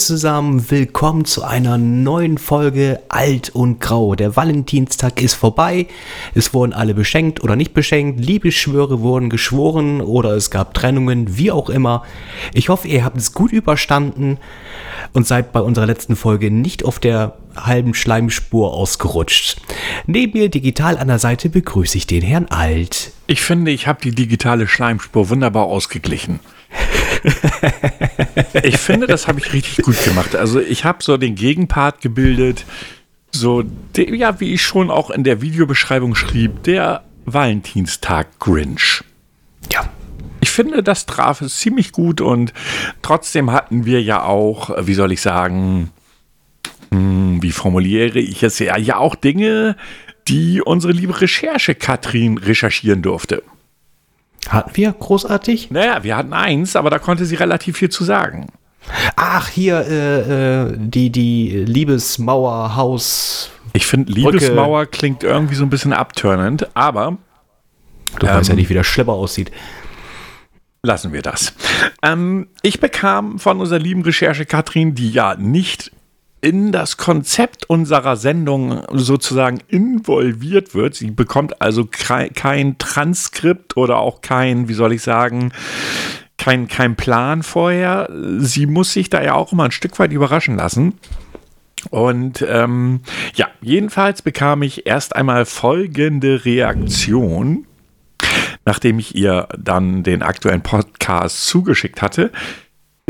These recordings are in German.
Zusammen. Willkommen zu einer neuen Folge Alt und Grau. Der Valentinstag ist vorbei. Es wurden alle beschenkt oder nicht beschenkt. Liebesschwöre wurden geschworen oder es gab Trennungen, wie auch immer. Ich hoffe, ihr habt es gut überstanden und seid bei unserer letzten Folge nicht auf der halben Schleimspur ausgerutscht. Neben mir digital an der Seite begrüße ich den Herrn Alt. Ich finde, ich habe die digitale Schleimspur wunderbar ausgeglichen. ich finde, das habe ich richtig gut gemacht. Also ich habe so den Gegenpart gebildet, so, der, ja, wie ich schon auch in der Videobeschreibung schrieb, der Valentinstag Grinch. Ja. Ich finde, das traf es ziemlich gut und trotzdem hatten wir ja auch, wie soll ich sagen, hm, wie formuliere ich es ja, ja auch Dinge, die unsere liebe Recherche Katrin recherchieren durfte. Hatten wir großartig? Naja, wir hatten eins, aber da konnte sie relativ viel zu sagen. Ach, hier, äh, äh, die, die Liebesmauer, Haus. Ich finde, Liebesmauer klingt irgendwie so ein bisschen abturnend, aber. Du ähm, weißt ja nicht, wie das schlimmer aussieht. Lassen wir das. Ähm, ich bekam von unserer lieben Recherche Katrin, die ja nicht in das Konzept unserer Sendung sozusagen involviert wird. Sie bekommt also kein Transkript oder auch kein, wie soll ich sagen, kein, kein Plan vorher. Sie muss sich da ja auch immer ein Stück weit überraschen lassen. Und ähm, ja, jedenfalls bekam ich erst einmal folgende Reaktion, nachdem ich ihr dann den aktuellen Podcast zugeschickt hatte.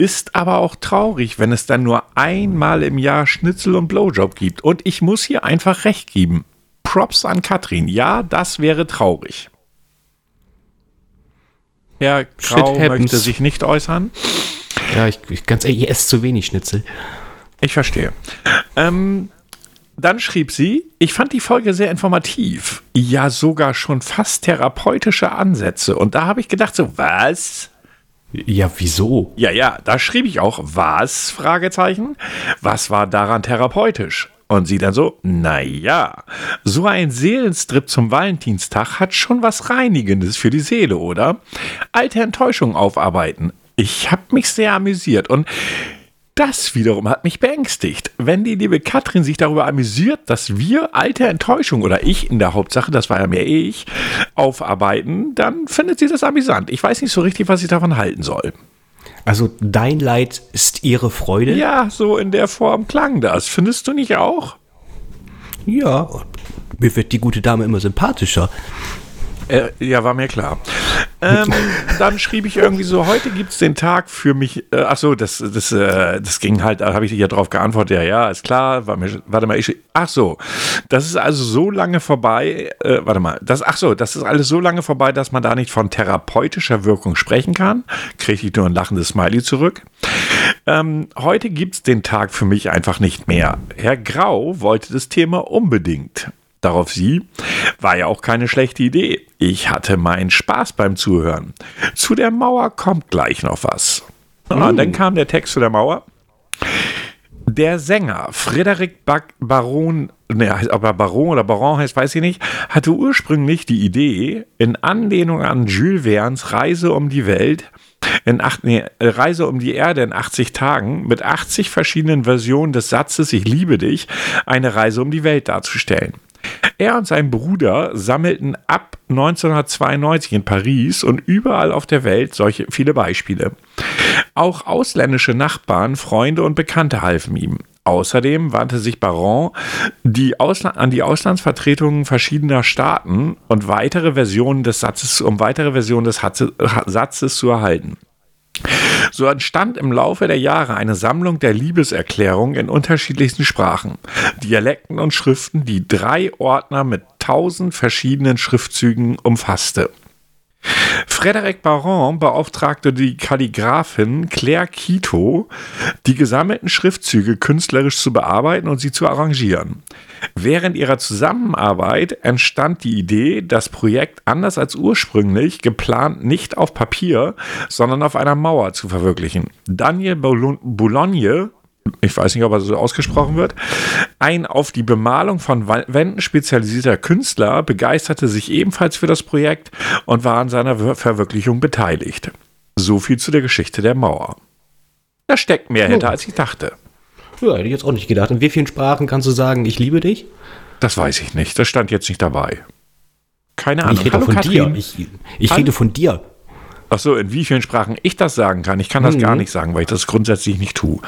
Ist aber auch traurig, wenn es dann nur einmal im Jahr Schnitzel und Blowjob gibt. Und ich muss hier einfach recht geben. Props an Katrin. Ja, das wäre traurig. Herr Grau möchte sich nicht äußern. Ja, ich, ich ganz ehrlich, ich esse zu wenig Schnitzel. Ich verstehe. Ähm, dann schrieb sie, ich fand die Folge sehr informativ. Ja, sogar schon fast therapeutische Ansätze. Und da habe ich gedacht, so, was? Ja, wieso? Ja, ja, da schrieb ich auch, was? Fragezeichen. Was war daran therapeutisch? Und sie dann so, naja, so ein Seelenstrip zum Valentinstag hat schon was Reinigendes für die Seele, oder? Alte Enttäuschungen aufarbeiten. Ich habe mich sehr amüsiert und das wiederum hat mich beängstigt. Wenn die liebe Katrin sich darüber amüsiert, dass wir alte Enttäuschung oder ich in der Hauptsache, das war ja mehr ich, aufarbeiten, dann findet sie das amüsant. Ich weiß nicht so richtig, was ich davon halten soll. Also dein Leid ist ihre Freude? Ja, so in der Form klang das. Findest du nicht auch? Ja, mir wird die gute Dame immer sympathischer. Äh, ja, war mir klar. Ähm, dann schrieb ich irgendwie so, heute gibt es den Tag für mich. Äh, achso, das, das, äh, das ging halt, da habe ich ja drauf geantwortet, ja, ja, ist klar. War mir, warte mal, ich, ach so, das ist also so lange vorbei, äh, warte mal, das, ach so, das ist alles so lange vorbei, dass man da nicht von therapeutischer Wirkung sprechen kann. Kriege ich nur ein lachendes Smiley zurück. Ähm, heute gibt es den Tag für mich einfach nicht mehr. Herr Grau wollte das Thema unbedingt. Darauf sie, war ja auch keine schlechte Idee. Ich hatte meinen Spaß beim Zuhören. Zu der Mauer kommt gleich noch was. Mm. Und dann kam der Text zu der Mauer. Der Sänger Frederik Baron, ne, ob er Baron oder Baron heißt, weiß ich nicht, hatte ursprünglich die Idee, in Anlehnung an Jules Verne's Reise um die Welt, in acht, nee, Reise um die Erde in 80 Tagen, mit 80 verschiedenen Versionen des Satzes Ich liebe dich, eine Reise um die Welt darzustellen. Er und sein Bruder sammelten ab 1992 in Paris und überall auf der Welt solche viele Beispiele. Auch ausländische Nachbarn, Freunde und Bekannte halfen ihm. Außerdem wandte sich Baron die an die Auslandsvertretungen verschiedener Staaten und weitere Versionen des Satzes, um weitere Versionen des Satzes zu erhalten. So entstand im Laufe der Jahre eine Sammlung der Liebeserklärungen in unterschiedlichsten Sprachen, Dialekten und Schriften, die drei Ordner mit tausend verschiedenen Schriftzügen umfasste. Frederic Baron beauftragte die Kalligraphin Claire Quito, die gesammelten Schriftzüge künstlerisch zu bearbeiten und sie zu arrangieren. Während ihrer Zusammenarbeit entstand die Idee, das Projekt anders als ursprünglich geplant nicht auf Papier, sondern auf einer Mauer zu verwirklichen. Daniel Boulogne ich weiß nicht, ob er so ausgesprochen wird, ein auf die Bemalung von Wänden spezialisierter Künstler begeisterte sich ebenfalls für das Projekt und war an seiner Verwirklichung beteiligt. So viel zu der Geschichte der Mauer. Da steckt mehr hinter, als ich dachte. Ja, hätte ich jetzt auch nicht gedacht. In wie vielen Sprachen kannst du sagen, ich liebe dich? Das weiß ich nicht. Das stand jetzt nicht dabei. Keine Ahnung. Ich rede Hallo, von Katrin. dir. Ich, ich rede von dir. Ach so, in wie vielen Sprachen ich das sagen kann. Ich kann das Mhm. gar nicht sagen, weil ich das grundsätzlich nicht tue.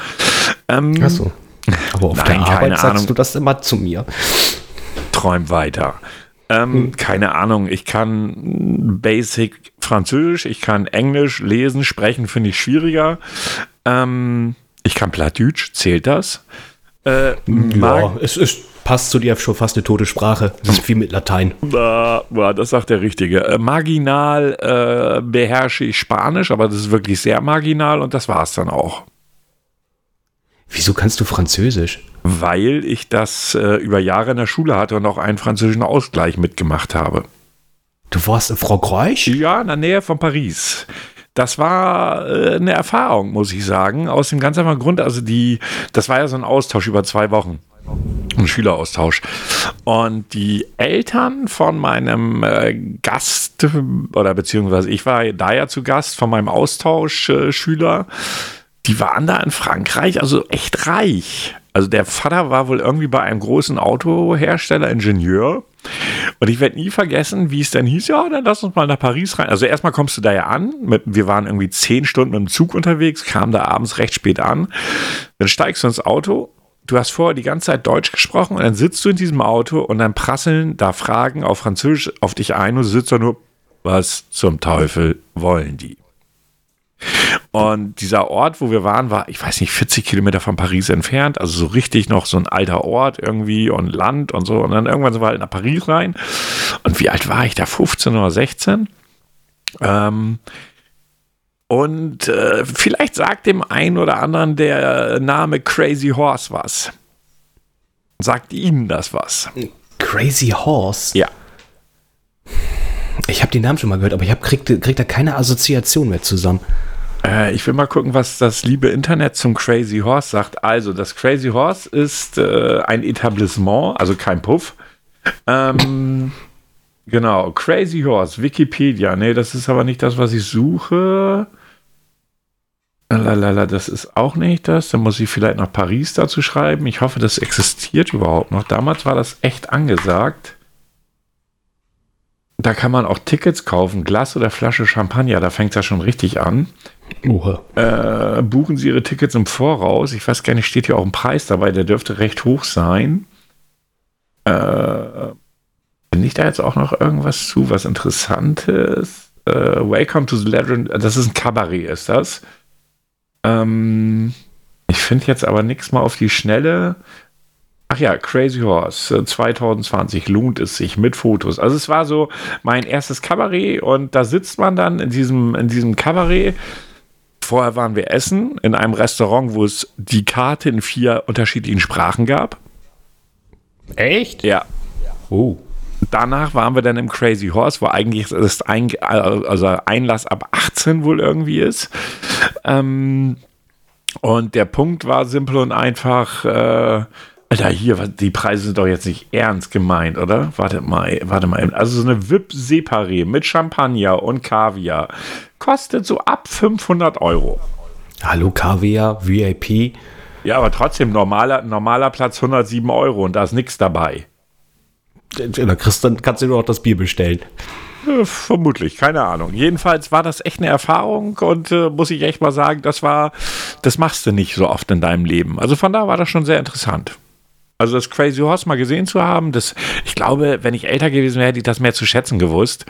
Ähm, Achso. Aber auf Nein, der Arbeit sagst Ahnung. du das immer zu mir. Träum weiter. Ähm, Keine Ahnung, ich kann Basic Französisch, ich kann Englisch lesen, sprechen finde ich schwieriger. Ähm, ich kann Plattdeutsch, zählt das? Äh, mag, Ja, es ist, passt zu dir schon fast eine tote Sprache. Das ist wie mit Latein. Na, das sagt der Richtige. Äh, marginal äh, beherrsche ich Spanisch, aber das ist wirklich sehr marginal und das war es dann auch. Wieso kannst du Französisch? Weil ich das äh, über Jahre in der Schule hatte und auch einen französischen Ausgleich mitgemacht habe. Du warst in Frankreich? Ja, in der Nähe von Paris. Das war äh, eine Erfahrung, muss ich sagen. Aus dem ganz einfachen Grund, also die, das war ja so ein Austausch über zwei Wochen. Ein Schüleraustausch. Und die Eltern von meinem äh, Gast, oder beziehungsweise ich war da ja zu Gast von meinem Austauschschüler, äh, die waren da in Frankreich, also echt reich. Also der Vater war wohl irgendwie bei einem großen Autohersteller, Ingenieur. Und ich werde nie vergessen, wie es dann hieß, ja, dann lass uns mal nach Paris rein. Also erstmal kommst du da ja an, mit, wir waren irgendwie zehn Stunden mit dem Zug unterwegs, kamen da abends recht spät an. Dann steigst du ins Auto, du hast vorher die ganze Zeit Deutsch gesprochen und dann sitzt du in diesem Auto und dann prasseln da Fragen auf Französisch auf dich ein und du sitzt da nur, was zum Teufel wollen die? Und dieser Ort, wo wir waren, war, ich weiß nicht, 40 Kilometer von Paris entfernt. Also so richtig noch so ein alter Ort irgendwie und Land und so. Und dann irgendwann sind wir halt nach Paris rein. Und wie alt war ich da? 15 oder 16? Ähm, und äh, vielleicht sagt dem einen oder anderen der Name Crazy Horse was. Sagt Ihnen das was? Crazy Horse? Ja. Ich habe den Namen schon mal gehört, aber ich hab, krieg, krieg da keine Assoziation mehr zusammen. Äh, ich will mal gucken, was das liebe Internet zum Crazy Horse sagt. Also, das Crazy Horse ist äh, ein Etablissement, also kein Puff. Ähm, genau, Crazy Horse, Wikipedia. Nee, das ist aber nicht das, was ich suche. Lalala, das ist auch nicht das. Dann muss ich vielleicht nach Paris dazu schreiben. Ich hoffe, das existiert überhaupt noch. Damals war das echt angesagt. Da kann man auch Tickets kaufen, Glas oder Flasche Champagner. Da fängt es ja schon richtig an. Äh, buchen Sie Ihre Tickets im Voraus. Ich weiß gar nicht, steht hier auch ein Preis dabei, der dürfte recht hoch sein. Äh, bin ich da jetzt auch noch irgendwas zu, was Interessantes? Äh, Welcome to the Legend, das ist ein Kabarett, ist das? Ähm, ich finde jetzt aber nichts mal auf die Schnelle. Ach ja, Crazy Horse äh, 2020 lohnt es sich mit Fotos. Also es war so mein erstes Kabarett und da sitzt man dann in diesem, in diesem Kabarett. Vorher waren wir essen in einem Restaurant, wo es die Karte in vier unterschiedlichen Sprachen gab. Echt? Ja. Oh. Danach waren wir dann im Crazy Horse, wo eigentlich das ein, also Einlass ab 18 wohl irgendwie ist. Ähm, und der Punkt war simpel und einfach, äh, Alter, hier, die Preise sind doch jetzt nicht ernst gemeint, oder? Warte mal, warte mal. Also so eine VIP Separé mit Champagner und Kaviar kostet so ab 500 Euro. Hallo Kaviar, VIP. Ja, aber trotzdem normaler, normaler Platz 107 Euro und da ist nichts dabei. Da kriegst, dann kannst du nur noch das Bier bestellen. Äh, Vermutlich, keine Ahnung. Jedenfalls war das echt eine Erfahrung und äh, muss ich echt mal sagen, das war, das machst du nicht so oft in deinem Leben. Also von da war das schon sehr interessant. Also das Crazy Horse mal gesehen zu haben, das, ich glaube, wenn ich älter gewesen wäre, hätte ich das mehr zu schätzen gewusst.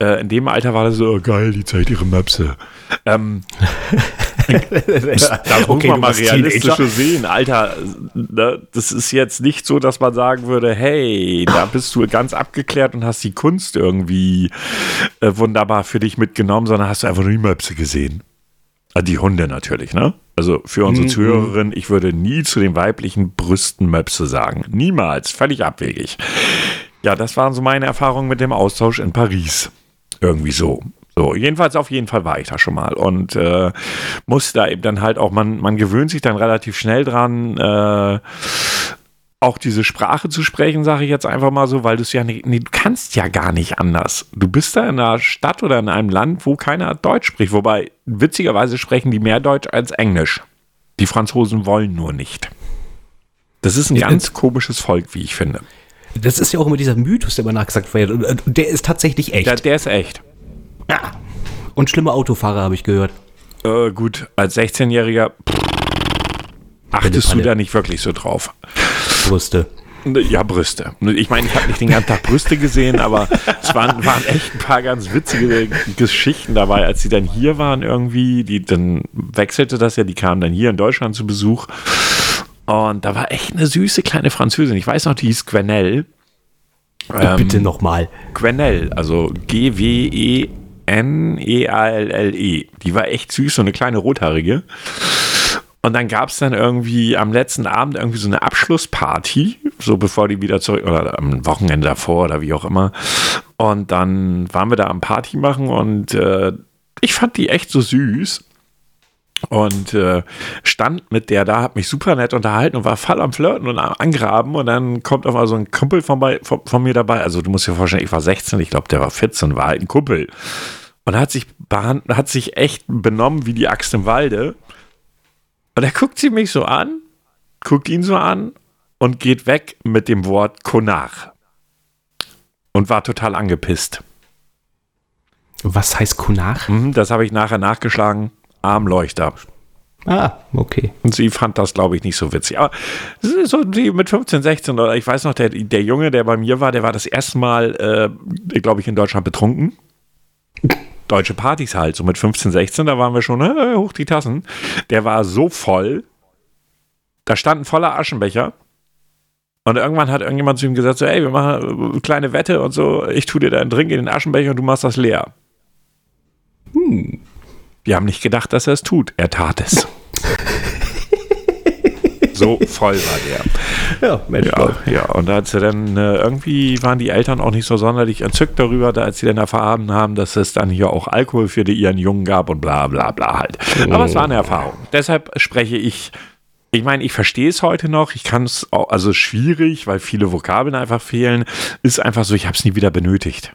Äh, in dem Alter war das so, oh, geil, die zeigt ihre Möpse. Ähm, das muss Okay, man mal warst realistisch Teenager. sehen. Alter, ne, das ist jetzt nicht so, dass man sagen würde, hey, da bist du ganz abgeklärt und hast die Kunst irgendwie äh, wunderbar für dich mitgenommen, sondern hast du einfach nur die Möpse gesehen. Ah, Die Hunde natürlich, ne? Also für unsere Mhm. Zuhörerin, ich würde nie zu den weiblichen Brüsten Möpse sagen. Niemals. Völlig abwegig. Ja, das waren so meine Erfahrungen mit dem Austausch in Paris. Irgendwie so. So, jedenfalls auf jeden Fall war ich da schon mal und äh, musste da eben dann halt auch, man, man gewöhnt sich dann relativ schnell dran, äh, auch diese Sprache zu sprechen, sage ich jetzt einfach mal so, weil du es ja nicht, nee, du kannst ja gar nicht anders. Du bist da in einer Stadt oder in einem Land, wo keiner Deutsch spricht, wobei witzigerweise sprechen die mehr Deutsch als Englisch. Die Franzosen wollen nur nicht. Das ist ein Ja, ganz komisches Volk, wie ich finde. Das ist ja auch immer dieser Mythos, der immer nachgesagt wird. Und, der ist tatsächlich echt. Der, der ist echt. ja. Und schlimme Autofahrer, habe ich gehört. Äh, gut, als 16-Jähriger achtest du da nicht wirklich so drauf. Brüste. Ja, Brüste. Ich meine, ich habe nicht den ganzen Tag Brüste gesehen, aber es waren, waren echt ein paar ganz witzige Geschichten dabei, als sie dann hier waren irgendwie. Die, dann wechselte das ja, die kamen dann hier in Deutschland zu Besuch. Und da war echt eine süße kleine Französin. Ich weiß noch, die hieß Gwenelle. Ähm, Bitte nochmal. Gwenelle, also G-W-E-N-E-A-L-L-E. E. Die war echt süß, so eine kleine rothaarige. Und dann gab es dann irgendwie am letzten Abend irgendwie so eine Abschlussparty, so bevor die wieder zurück, oder am Wochenende davor oder wie auch immer. Und dann waren wir da am Party machen und äh, ich fand die echt so süß. Und äh, stand mit der da, hat mich super nett unterhalten und war voll am Flirten und am Angraben. Und dann kommt auf einmal so ein Kumpel von, bei, von, von mir dabei. Also, du musst dir vorstellen, ich war 16, ich glaube, der war 14, war halt ein Kumpel. Und hat sich, hat sich echt benommen wie die Axt im Walde. Und er guckt sie mich so an, guckt ihn so an und geht weg mit dem Wort Konach. Und war total angepisst. Was heißt Kunach? Mhm, das habe ich nachher nachgeschlagen. Armleuchter. Ah, okay. Und sie fand das, glaube ich, nicht so witzig. Aber es ist so die mit 15, 16 oder ich weiß noch, der, der Junge, der bei mir war, der war das erste Mal, äh, glaube ich, in Deutschland betrunken. Deutsche Partys halt, so mit 15, 16, da waren wir schon äh, hoch die Tassen. Der war so voll, da stand ein voller Aschenbecher. Und irgendwann hat irgendjemand zu ihm gesagt: so, Ey, wir machen eine kleine Wette und so. Ich tue dir da einen Drink in den Aschenbecher und du machst das leer. Wir haben nicht gedacht, dass er es tut. Er tat es. So voll war der. Ja, Mensch. Ja, ja. und als sie dann äh, irgendwie waren die Eltern auch nicht so sonderlich entzückt darüber, da, als sie dann erfahren haben, dass es dann hier auch Alkohol für die, ihren Jungen gab und bla bla bla halt. Aber es war eine Erfahrung. Deshalb spreche ich. Ich meine, ich verstehe es heute noch. Ich kann es auch, also schwierig, weil viele Vokabeln einfach fehlen. Ist einfach so, ich habe es nie wieder benötigt.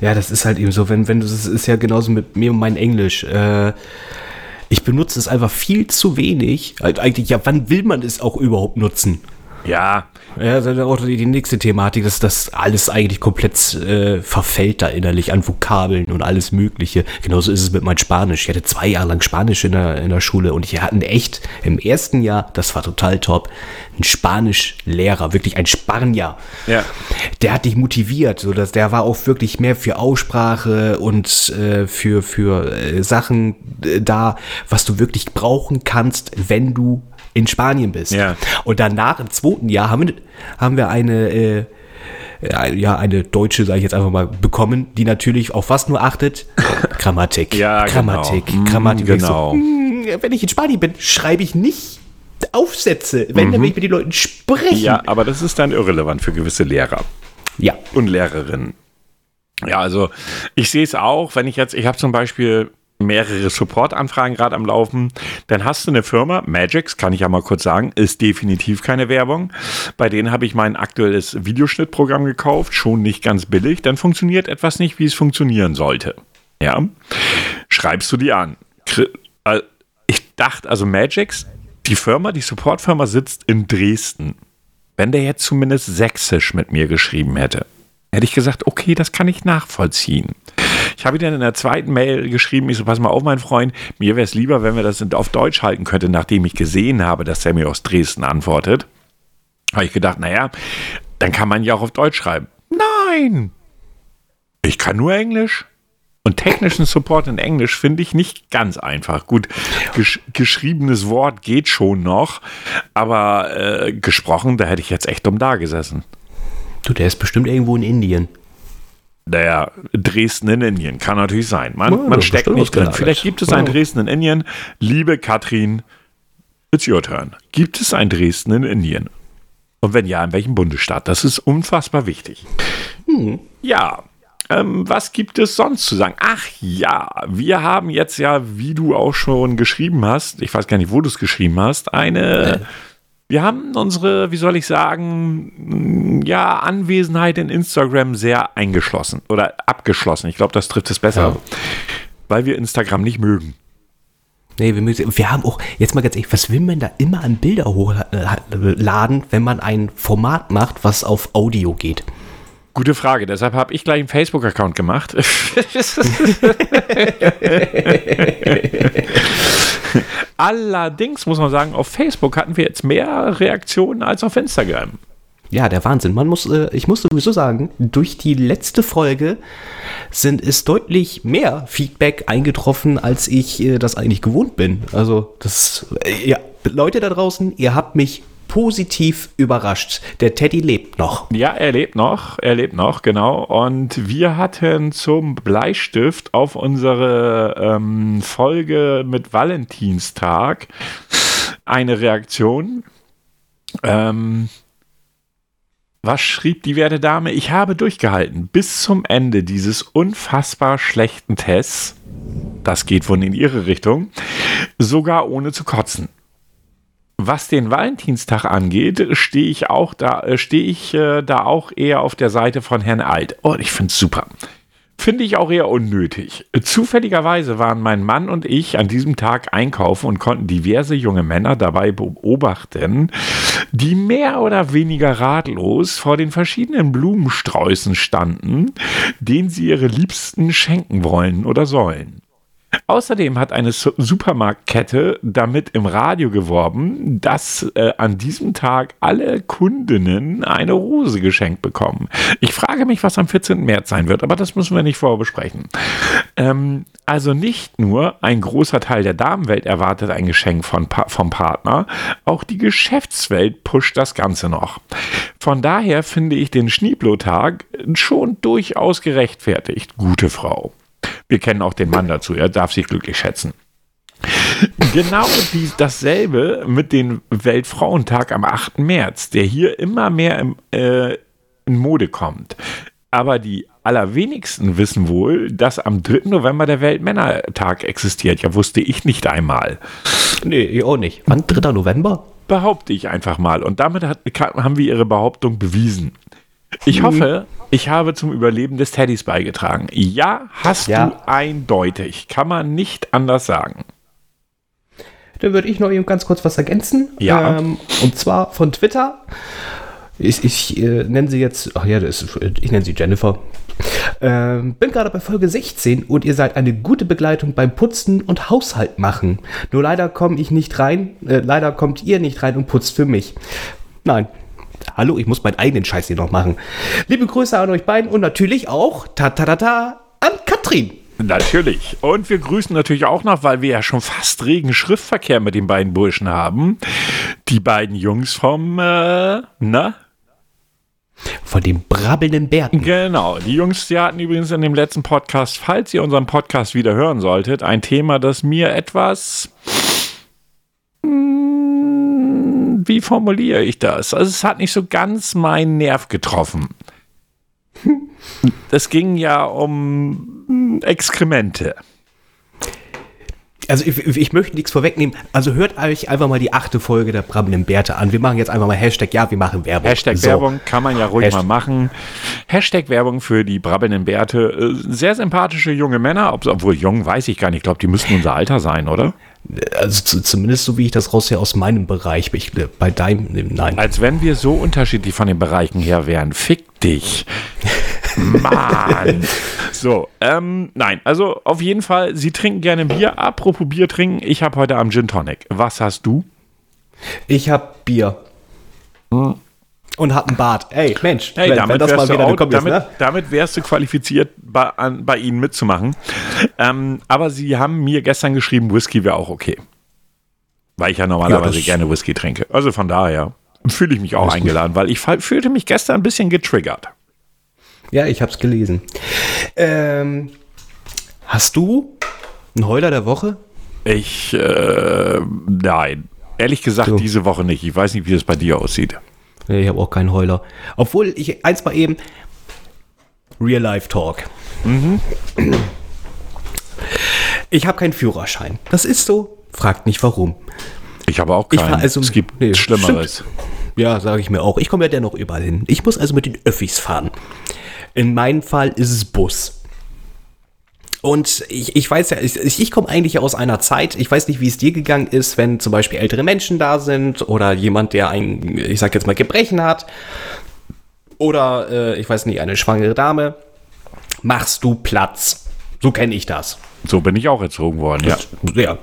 Ja, das ist halt eben so, wenn, wenn du, das ist ja genauso mit mir und mein Englisch. Äh, ich benutze es einfach viel zu wenig. Eigentlich, ja, wann will man es auch überhaupt nutzen? Ja, Ja, das ist auch die, die nächste Thematik, dass das alles eigentlich komplett äh, verfällt da innerlich an Vokabeln und alles Mögliche. Genauso ist es mit meinem Spanisch. Ich hatte zwei Jahre lang Spanisch in der, in der Schule und ich hatten echt im ersten Jahr, das war total top, einen Spanischlehrer, wirklich ein Spanier. Ja. Der hat dich motiviert, so dass der war auch wirklich mehr für Aussprache und äh, für, für äh, Sachen äh, da, was du wirklich brauchen kannst, wenn du in Spanien bist. Ja. Und danach im zweiten Jahr haben wir, haben wir eine, äh, äh, ja, eine Deutsche, sage ich jetzt einfach mal, bekommen, die natürlich auf was nur achtet? Grammatik. Ja, Grammatik. genau. Mm, Grammatik. Ich genau. So, "Mm, wenn ich in Spanien bin, schreibe ich nicht Aufsätze, wenn dann will ich mit den Leuten sprechen. Mhm. Ja, aber das ist dann irrelevant für gewisse Lehrer. ja. und Lehrerinnen. Ja, also ich sehe es auch, wenn ich jetzt, ich habe zum Beispiel mehrere Support-Anfragen gerade am Laufen, dann hast du eine Firma, Magix, kann ich ja mal kurz sagen, ist definitiv keine Werbung. Bei denen habe ich mein aktuelles Videoschnittprogramm gekauft, schon nicht ganz billig, dann funktioniert etwas nicht, wie es funktionieren sollte. Ja, schreibst du die an. Äh, Ich dachte, also Magix, die Firma, die Support-Firma sitzt in Dresden. Wenn der jetzt zumindest sächsisch mit mir geschrieben hätte, hätte ich gesagt, okay, das kann ich nachvollziehen. Ich habe dann in der zweiten Mail geschrieben, ich so, pass mal auf, mein Freund, mir wäre es lieber, wenn wir das auf Deutsch halten könnten, nachdem ich gesehen habe, dass mir aus Dresden antwortet. Habe ich gedacht, naja, dann kann man ja auch auf Deutsch schreiben. Nein! Ich kann nur Englisch. Und technischen Support in Englisch finde ich nicht ganz einfach. Gut, gesch geschriebenes Wort geht schon noch, aber äh, gesprochen, da hätte ich jetzt echt dumm da gesessen. Du, der ist bestimmt irgendwo in Indien. Naja, Dresden in Indien kann natürlich sein. Man, Ja, man steckt nicht drin. Vielleicht gibt es ein Ja. Dresden in Indien. Liebe Katrin, it's your turn. Gibt es ein Dresden in Indien? Und wenn ja, in welchem Bundesstaat? Das ist unfassbar wichtig. Hm. Ja. Ähm, was gibt es sonst zu sagen? Ach ja, wir haben jetzt ja, wie du auch schon geschrieben hast, ich weiß gar nicht, wo du es geschrieben hast, eine. Wir haben unsere, wie soll ich sagen, ja, Anwesenheit in Instagram sehr eingeschlossen oder abgeschlossen. Ich glaube, das trifft es besser, Ja. weil wir Instagram nicht mögen. Nee, wir, müssen, wir haben auch, jetzt mal ganz ehrlich, was will man da immer an Bilder hochladen, wenn man ein Format macht, was auf Audio geht? Gute Frage, deshalb habe ich gleich einen Facebook-Account gemacht. Allerdings muss man sagen, auf Facebook hatten wir jetzt mehr Reaktionen als auf Instagram. Ja, der Wahnsinn. Man muss, äh, ich muss sowieso sagen, durch die letzte Folge sind es deutlich mehr Feedback eingetroffen, als ich äh, das eigentlich gewohnt bin. Also, das, äh, ja, Leute da draußen, ihr habt mich positiv überrascht. Der Teddy lebt noch. Ja, er lebt noch, er lebt noch, genau. Und wir hatten zum Bleistift auf unsere ähm, Folge mit Valentinstag eine Reaktion. Ähm, was schrieb die werte Dame? Ich habe durchgehalten bis zum Ende dieses unfassbar schlechten Tests. Das geht wohl in ihre Richtung. Sogar ohne zu kotzen. Was den Valentinstag angeht, stehe ich auch da, äh, stehe ich äh, da auch eher auf der Seite von Herrn Alt. Oh, ich finde es super. Finde ich auch eher unnötig. Zufälligerweise waren mein Mann und ich an diesem Tag einkaufen und konnten diverse junge Männer dabei beobachten, die mehr oder weniger ratlos vor den verschiedenen Blumensträußen standen, denen sie ihre Liebsten schenken wollen oder sollen. Außerdem hat eine Supermarktkette damit im Radio geworben, dass äh, an diesem Tag alle Kundinnen eine Rose geschenkt bekommen. Ich frage mich, was am 14. März sein wird, aber das müssen wir nicht vorher besprechen. Ähm, also nicht nur ein großer Teil der Damenwelt erwartet ein Geschenk von, vom Partner, auch die Geschäftswelt pusht das Ganze noch. Von daher finde ich den Schnieblotag schon durchaus gerechtfertigt, gute Frau. Wir kennen auch den Mann dazu, er darf sich glücklich schätzen. Genau die, dasselbe mit dem Weltfrauentag am 8. März, der hier immer mehr im, äh, in Mode kommt. Aber die allerwenigsten wissen wohl, dass am 3. November der Weltmännertag existiert. Ja, wusste ich nicht einmal. Nee, ich auch nicht. Wann 3. November? Behaupte ich einfach mal. Und damit hat, haben wir ihre Behauptung bewiesen. Ich mhm. hoffe, ich habe zum Überleben des Teddys beigetragen. Ja, hast ja. du eindeutig. Kann man nicht anders sagen. Dann würde ich noch eben ganz kurz was ergänzen. Ja. Ähm, und zwar von Twitter. Ich, ich äh, nenne sie jetzt, ach ja, ist, ich nenne sie Jennifer. Ähm, bin gerade bei Folge 16 und ihr seid eine gute Begleitung beim Putzen und Haushalt machen. Nur leider komme ich nicht rein, äh, leider kommt ihr nicht rein und putzt für mich. Nein, Hallo, ich muss meinen eigenen Scheiß hier noch machen. Liebe Grüße an euch beiden und natürlich auch ta ta ta ta an Katrin. Natürlich. Und wir grüßen natürlich auch noch, weil wir ja schon fast regen Schriftverkehr mit den beiden Burschen haben. Die beiden Jungs vom, äh, na? Von den brabbelnden Bärten. Genau. Die Jungs, die hatten übrigens in dem letzten Podcast, falls ihr unseren Podcast wieder hören solltet, ein Thema, das mir etwas wie formuliere ich das? Also es hat nicht so ganz meinen Nerv getroffen. Es ging ja um Exkremente. Also ich, ich, möchte nichts vorwegnehmen. Also hört euch einfach mal die achte Folge der Brabbelnden Bärte an. Wir machen jetzt einfach mal Hashtag, ja, wir machen Werbung. Hashtag so. Werbung kann man ja ruhig Hashtag. mal machen. Hashtag Werbung für die Brabbelnden Bärte. Äh, sehr sympathische junge Männer, obwohl jung weiß ich gar nicht. Ich glaube, die müssten unser Alter sein, oder? Also zu, zumindest so wie ich das raussehe aus meinem Bereich. Ich, bei deinem, nein. Als wenn wir so unterschiedlich von den Bereichen her wären. Fick dich. Mann. So, ähm, nein, also auf jeden Fall, sie trinken gerne Bier. Apropos Bier trinken, ich habe heute am Gin Tonic. Was hast du? Ich habe Bier. Hm und hat einen Bart. Ey, Mensch, hey, wenn, damit, wenn das mal wieder auch, damit, ist, ne? damit wärst du qualifiziert, bei, an, bei ihnen mitzumachen. Ähm, aber sie haben mir gestern geschrieben, Whisky wäre auch okay. Weil ich ja normalerweise ja, gerne Whisky trinke. Also von daher fühle ich mich auch eingeladen, gut. weil ich fühlte mich gestern ein bisschen getriggert. Ja, ich habe es gelesen. Ähm, hast du einen Heuler der Woche? Ich, äh, nein. Ehrlich gesagt, so. diese Woche nicht. Ich weiß nicht, wie das bei dir aussieht. Nee, ich habe auch keinen Heuler. Obwohl, ich eins mal eben. Real Life Talk. Mhm. Ich habe keinen Führerschein. Das ist so. Fragt nicht warum. Ich habe auch keinen. Also, es gibt nee, Schlimmeres. Stimmt. Ja, sage ich mir auch. Ich komme ja dennoch überall hin. Ich muss also mit den Öffis fahren. In meinem Fall ist es Bus. Und ich, ich weiß ja, ich, ich komme eigentlich aus einer Zeit, ich weiß nicht, wie es dir gegangen ist, wenn zum Beispiel ältere Menschen da sind oder jemand, der ein, ich sag jetzt mal, Gebrechen hat oder, äh, ich weiß nicht, eine schwangere Dame, machst du Platz. So kenne ich das. So bin ich auch erzogen worden, ja. Ja.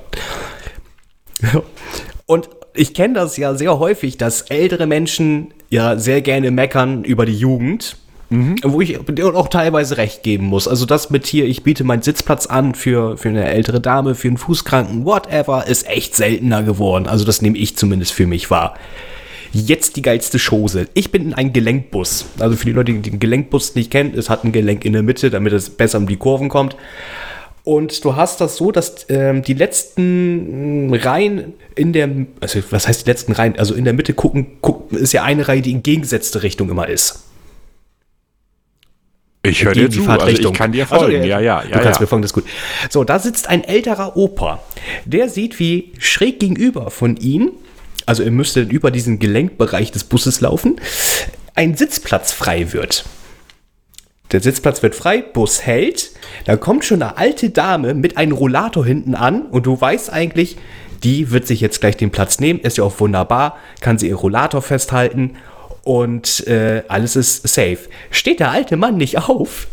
Und ich kenne das ja sehr häufig, dass ältere Menschen ja sehr gerne meckern über die Jugend. Mhm. Wo ich auch teilweise recht geben muss. Also das mit hier, ich biete meinen Sitzplatz an für, für eine ältere Dame, für einen Fußkranken, whatever, ist echt seltener geworden. Also das nehme ich zumindest für mich wahr. Jetzt die geilste Chose. Ich bin in einem Gelenkbus. Also für die Leute, die den Gelenkbus nicht kennen, es hat ein Gelenk in der Mitte, damit es besser um die Kurven kommt. Und du hast das so, dass ähm, die letzten Reihen in der, also was heißt die letzten Reihen? Also in der Mitte gucken, gucken ist ja eine Reihe, die in gegengesetzte Richtung immer ist. Ich höre dir zu, also ich kann dir folgen. Also, ja, ja, ja. Du kannst ja. mir folgen, das ist gut. So, da sitzt ein älterer Opa. Der sieht, wie schräg gegenüber von ihm, also er müsste über diesen Gelenkbereich des Busses laufen, ein Sitzplatz frei wird. Der Sitzplatz wird frei, Bus hält. Da kommt schon eine alte Dame mit einem Rollator hinten an und du weißt eigentlich, die wird sich jetzt gleich den Platz nehmen. Ist ja auch wunderbar, kann sie ihr Rollator festhalten und äh, alles ist safe. Steht der alte Mann nicht auf,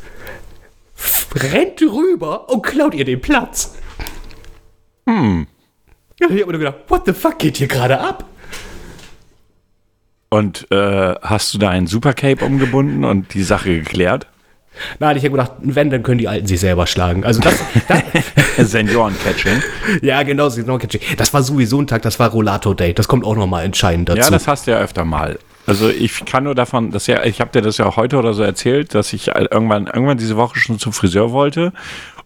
rennt rüber und klaut ihr den Platz. Hm. Ich habe mir gedacht, what the fuck geht hier gerade ab? Und äh, hast du da ein Supercape umgebunden und die Sache geklärt? Nein, ich habe gedacht, wenn, dann können die Alten sich selber schlagen. Also das. das Senioren-Catching. Ja, genau, Senioren-Catching. Das war sowieso ein Tag, das war Rollator-Day. Das kommt auch nochmal entscheidend dazu. Ja, das hast du ja öfter mal. Also ich kann nur davon, dass ja, ich habe dir das ja heute oder so erzählt, dass ich irgendwann, irgendwann diese Woche schon zum Friseur wollte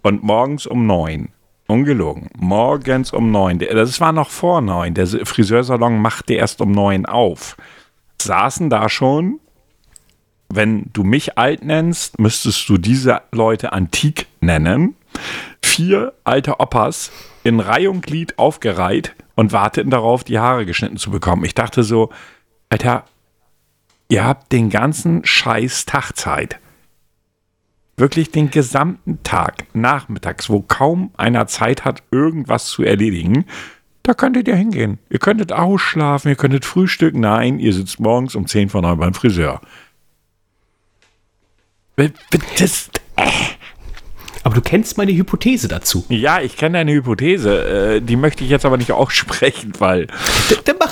und morgens um neun. Ungelogen. Morgens um neun. Das war noch vor neun. Der Friseursalon machte erst um neun auf. Saßen da schon wenn du mich alt nennst, müsstest du diese Leute antik nennen. Vier alte Opas in Reihe und Glied aufgereiht und warteten darauf, die Haare geschnitten zu bekommen. Ich dachte so, Alter, ihr habt den ganzen Scheiß Tag Zeit. Wirklich den gesamten Tag nachmittags, wo kaum einer Zeit hat, irgendwas zu erledigen. Da könntet ihr hingehen. Ihr könntet ausschlafen, ihr könntet frühstücken. Nein, ihr sitzt morgens um 10 vor 9 beim Friseur. Das, äh. Aber du kennst meine Hypothese dazu. Ja, ich kenne deine Hypothese. Äh, die möchte ich jetzt aber nicht aussprechen, weil.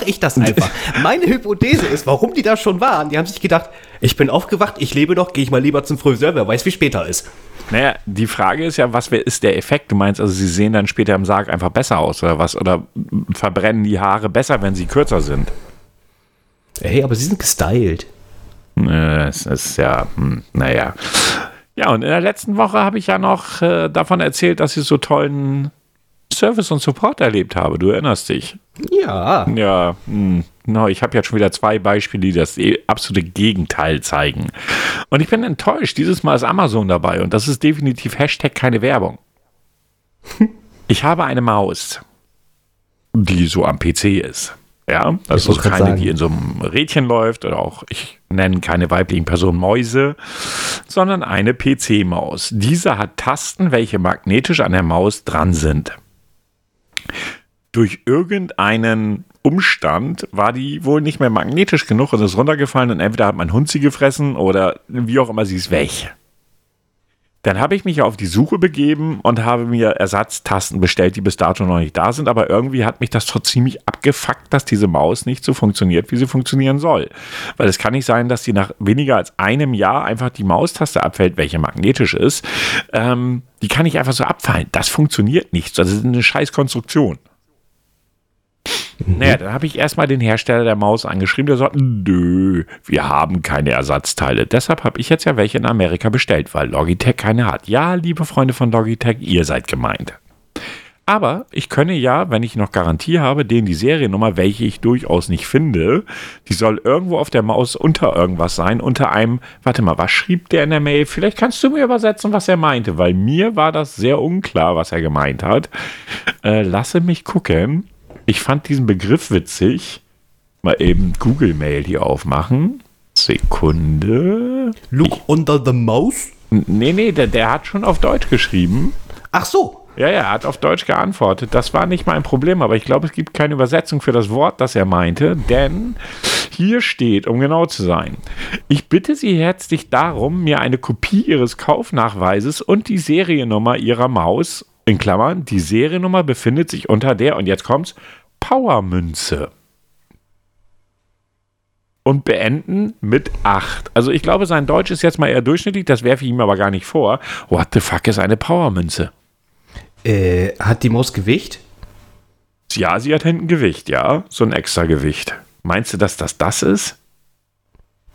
Mache ich das einfach. meine Hypothese ist, warum die da schon waren. Die haben sich gedacht, ich bin aufgewacht, ich lebe doch, gehe ich mal lieber zum Friseur, wer weiß, wie später ist. Naja, die Frage ist ja, was ist der Effekt? Du meinst also, sie sehen dann später im Sarg einfach besser aus oder was? Oder verbrennen die Haare besser, wenn sie kürzer sind? Hey, aber sie sind gestylt. Es ist ja, hm, naja. Ja, und in der letzten Woche habe ich ja noch äh, davon erzählt, dass ich so tollen Service und Support erlebt habe. Du erinnerst dich? Ja. Ja, mh, no, ich habe jetzt schon wieder zwei Beispiele, die das e, absolute Gegenteil zeigen. Und ich bin enttäuscht. Dieses Mal ist Amazon dabei und das ist definitiv Hashtag keine Werbung. Ich habe eine Maus, die so am PC ist. Ja, also so keine, sagen. die in so einem Rädchen läuft oder auch, ich nenne keine weiblichen Personen Mäuse, sondern eine PC-Maus. Diese hat Tasten, welche magnetisch an der Maus dran sind. Durch irgendeinen Umstand war die wohl nicht mehr magnetisch genug und ist runtergefallen und entweder hat mein Hund sie gefressen oder wie auch immer, sie ist weg. Dann habe ich mich auf die Suche begeben und habe mir Ersatztasten bestellt, die bis dato noch nicht da sind. Aber irgendwie hat mich das doch ziemlich abgefuckt, dass diese Maus nicht so funktioniert, wie sie funktionieren soll. Weil es kann nicht sein, dass die nach weniger als einem Jahr einfach die Maustaste abfällt, welche magnetisch ist. Ähm, die kann nicht einfach so abfallen. Das funktioniert nicht. Das ist eine scheiß Konstruktion. Mhm. Naja, dann habe ich erstmal den Hersteller der Maus angeschrieben, der sagt, nö, wir haben keine Ersatzteile. Deshalb habe ich jetzt ja welche in Amerika bestellt, weil Logitech keine hat. Ja, liebe Freunde von Logitech, ihr seid gemeint. Aber ich könne ja, wenn ich noch Garantie habe, denen die Seriennummer, welche ich durchaus nicht finde, die soll irgendwo auf der Maus unter irgendwas sein, unter einem, warte mal, was schrieb der in der Mail? Vielleicht kannst du mir übersetzen, was er meinte, weil mir war das sehr unklar, was er gemeint hat. Äh, lasse mich gucken. Ich fand diesen Begriff witzig. Mal eben Google Mail hier aufmachen. Sekunde. Look ich, under the mouse? Nee, nee, der, der hat schon auf Deutsch geschrieben. Ach so. Ja, ja, er hat auf Deutsch geantwortet. Das war nicht mein Problem, aber ich glaube, es gibt keine Übersetzung für das Wort, das er meinte, denn hier steht, um genau zu sein, ich bitte Sie herzlich darum, mir eine Kopie Ihres Kaufnachweises und die Seriennummer Ihrer Maus, in Klammern, die Seriennummer befindet sich unter der, und jetzt kommt's, Powermünze und beenden mit 8. Also ich glaube, sein Deutsch ist jetzt mal eher durchschnittlich, das werfe ich ihm aber gar nicht vor. What the fuck ist eine Powermünze? Äh, hat die Maus Gewicht? Ja, sie hat hinten Gewicht, ja. So ein extra Gewicht. Meinst du, dass das das ist?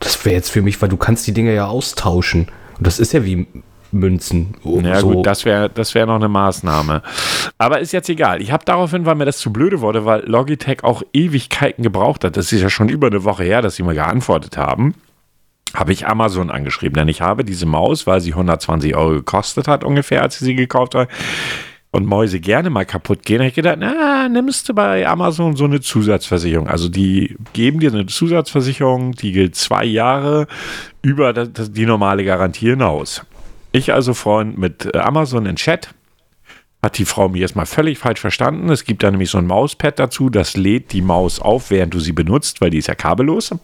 Das wäre jetzt für mich, weil du kannst die Dinge ja austauschen. Und das ist ja wie Münzen. Ja so. gut, das wäre das wär noch eine Maßnahme. Aber ist jetzt egal. Ich habe daraufhin, weil mir das zu blöde wurde, weil Logitech auch Ewigkeiten gebraucht hat. Das ist ja schon über eine Woche her, dass sie mir geantwortet haben. Habe ich Amazon angeschrieben, denn ich habe diese Maus, weil sie 120 Euro gekostet hat ungefähr, als ich sie gekauft habe, und Mäuse gerne mal kaputt gehen, habe ich gedacht, na, nimmst du bei Amazon so eine Zusatzversicherung. Also die geben dir eine Zusatzversicherung, die gilt zwei Jahre über die normale Garantie hinaus. Ich also Freund mit äh, Amazon in Chat. Hat die Frau mir erstmal völlig falsch verstanden. Es gibt da nämlich so ein Mauspad dazu, das lädt die Maus auf, während du sie benutzt, weil die ist ja kabellos.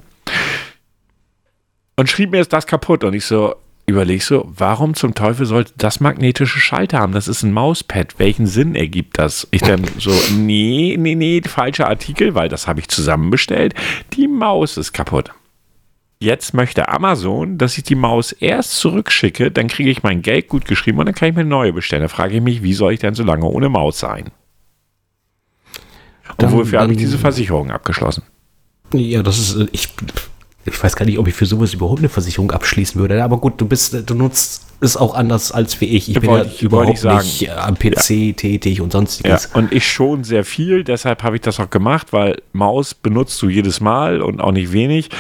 Und schrieb mir, ist das kaputt. Und ich so, überleg so, warum zum Teufel sollte das magnetische Schalter haben? Das ist ein Mauspad. Welchen Sinn ergibt das? Ich dann so, nee, nee, nee, falscher Artikel, weil das habe ich zusammenbestellt. Die Maus ist kaputt. Jetzt möchte Amazon, dass ich die Maus erst zurückschicke, dann kriege ich mein Geld gut geschrieben und dann kann ich mir eine neue bestellen. Da frage ich mich, wie soll ich denn so lange ohne Maus sein? Und wofür habe ich diese Versicherung abgeschlossen? Ja, das ist, ich, ich weiß gar nicht, ob ich für sowas überhaupt eine Versicherung abschließen würde. Aber gut, du bist, du nutzt es auch anders als wie ich. Ich bin ja überhaupt nicht am PC ja. tätig und sonstiges. Ja, und ich schon sehr viel, deshalb habe ich das auch gemacht, weil Maus benutzt du jedes Mal und auch nicht wenig.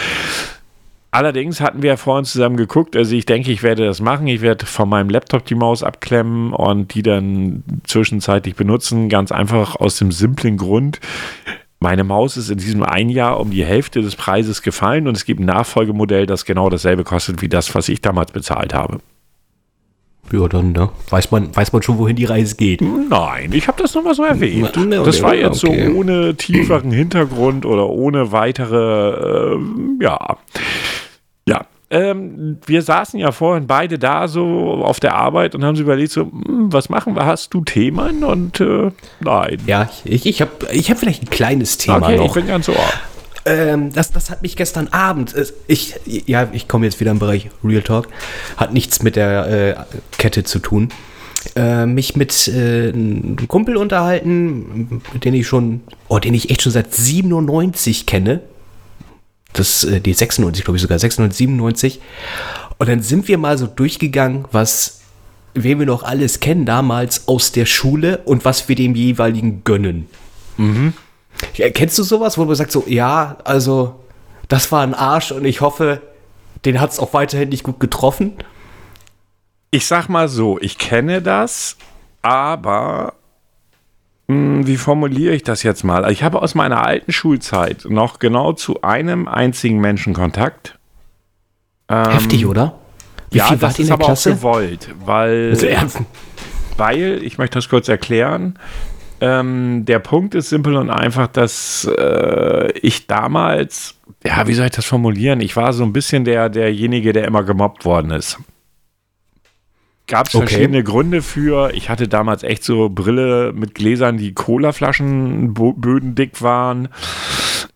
Allerdings hatten wir ja vorhin zusammen geguckt, also ich denke, ich werde das machen. Ich werde von meinem Laptop die Maus abklemmen und die dann zwischenzeitlich benutzen. Ganz einfach aus dem simplen Grund. Meine Maus ist in diesem ein Jahr um die Hälfte des Preises gefallen und es gibt ein Nachfolgemodell, das genau dasselbe kostet wie das, was ich damals bezahlt habe. Ja, dann ne? weiß, man, weiß man schon, wohin die Reise geht. Nein, ich habe das nochmal so erwähnt. Na, das war jetzt okay. so ohne tieferen Hintergrund oder ohne weitere, äh, ja. Ja, ähm, wir saßen ja vorhin beide da so auf der Arbeit und haben sie überlegt, so, hm, was machen wir? Hast du Themen? Und äh, nein. Ja, ich, ich habe ich hab vielleicht ein kleines Thema okay, noch. Ich bin ganz ohr. Ähm, das, das hat mich gestern Abend, ich, ja, ich komme jetzt wieder im Bereich Real Talk, hat nichts mit der äh, Kette zu tun. Äh, mich mit äh, einem Kumpel unterhalten, den ich schon, oh, den ich echt schon seit 97 kenne das, äh, die 96, glaube ich sogar, 96, 97. Und dann sind wir mal so durchgegangen, was, wen wir noch alles kennen damals aus der Schule und was wir dem jeweiligen gönnen. Mhm. Ja, kennst du sowas, wo du sagst so, ja, also, das war ein Arsch und ich hoffe, den hat es auch weiterhin nicht gut getroffen? Ich sag mal so, ich kenne das, aber wie formuliere ich das jetzt mal? Ich habe aus meiner alten Schulzeit noch genau zu einem einzigen Menschen Kontakt. Ähm, Heftig, oder? Wie ja, das ist aber Klasse? auch gewollt, weil, weil, ich möchte das kurz erklären, ähm, der Punkt ist simpel und einfach, dass äh, ich damals, ja, wie soll ich das formulieren? Ich war so ein bisschen der, derjenige, der immer gemobbt worden ist gab es okay. verschiedene Gründe für. Ich hatte damals echt so Brille mit Gläsern, die Colaflaschenböden dick waren.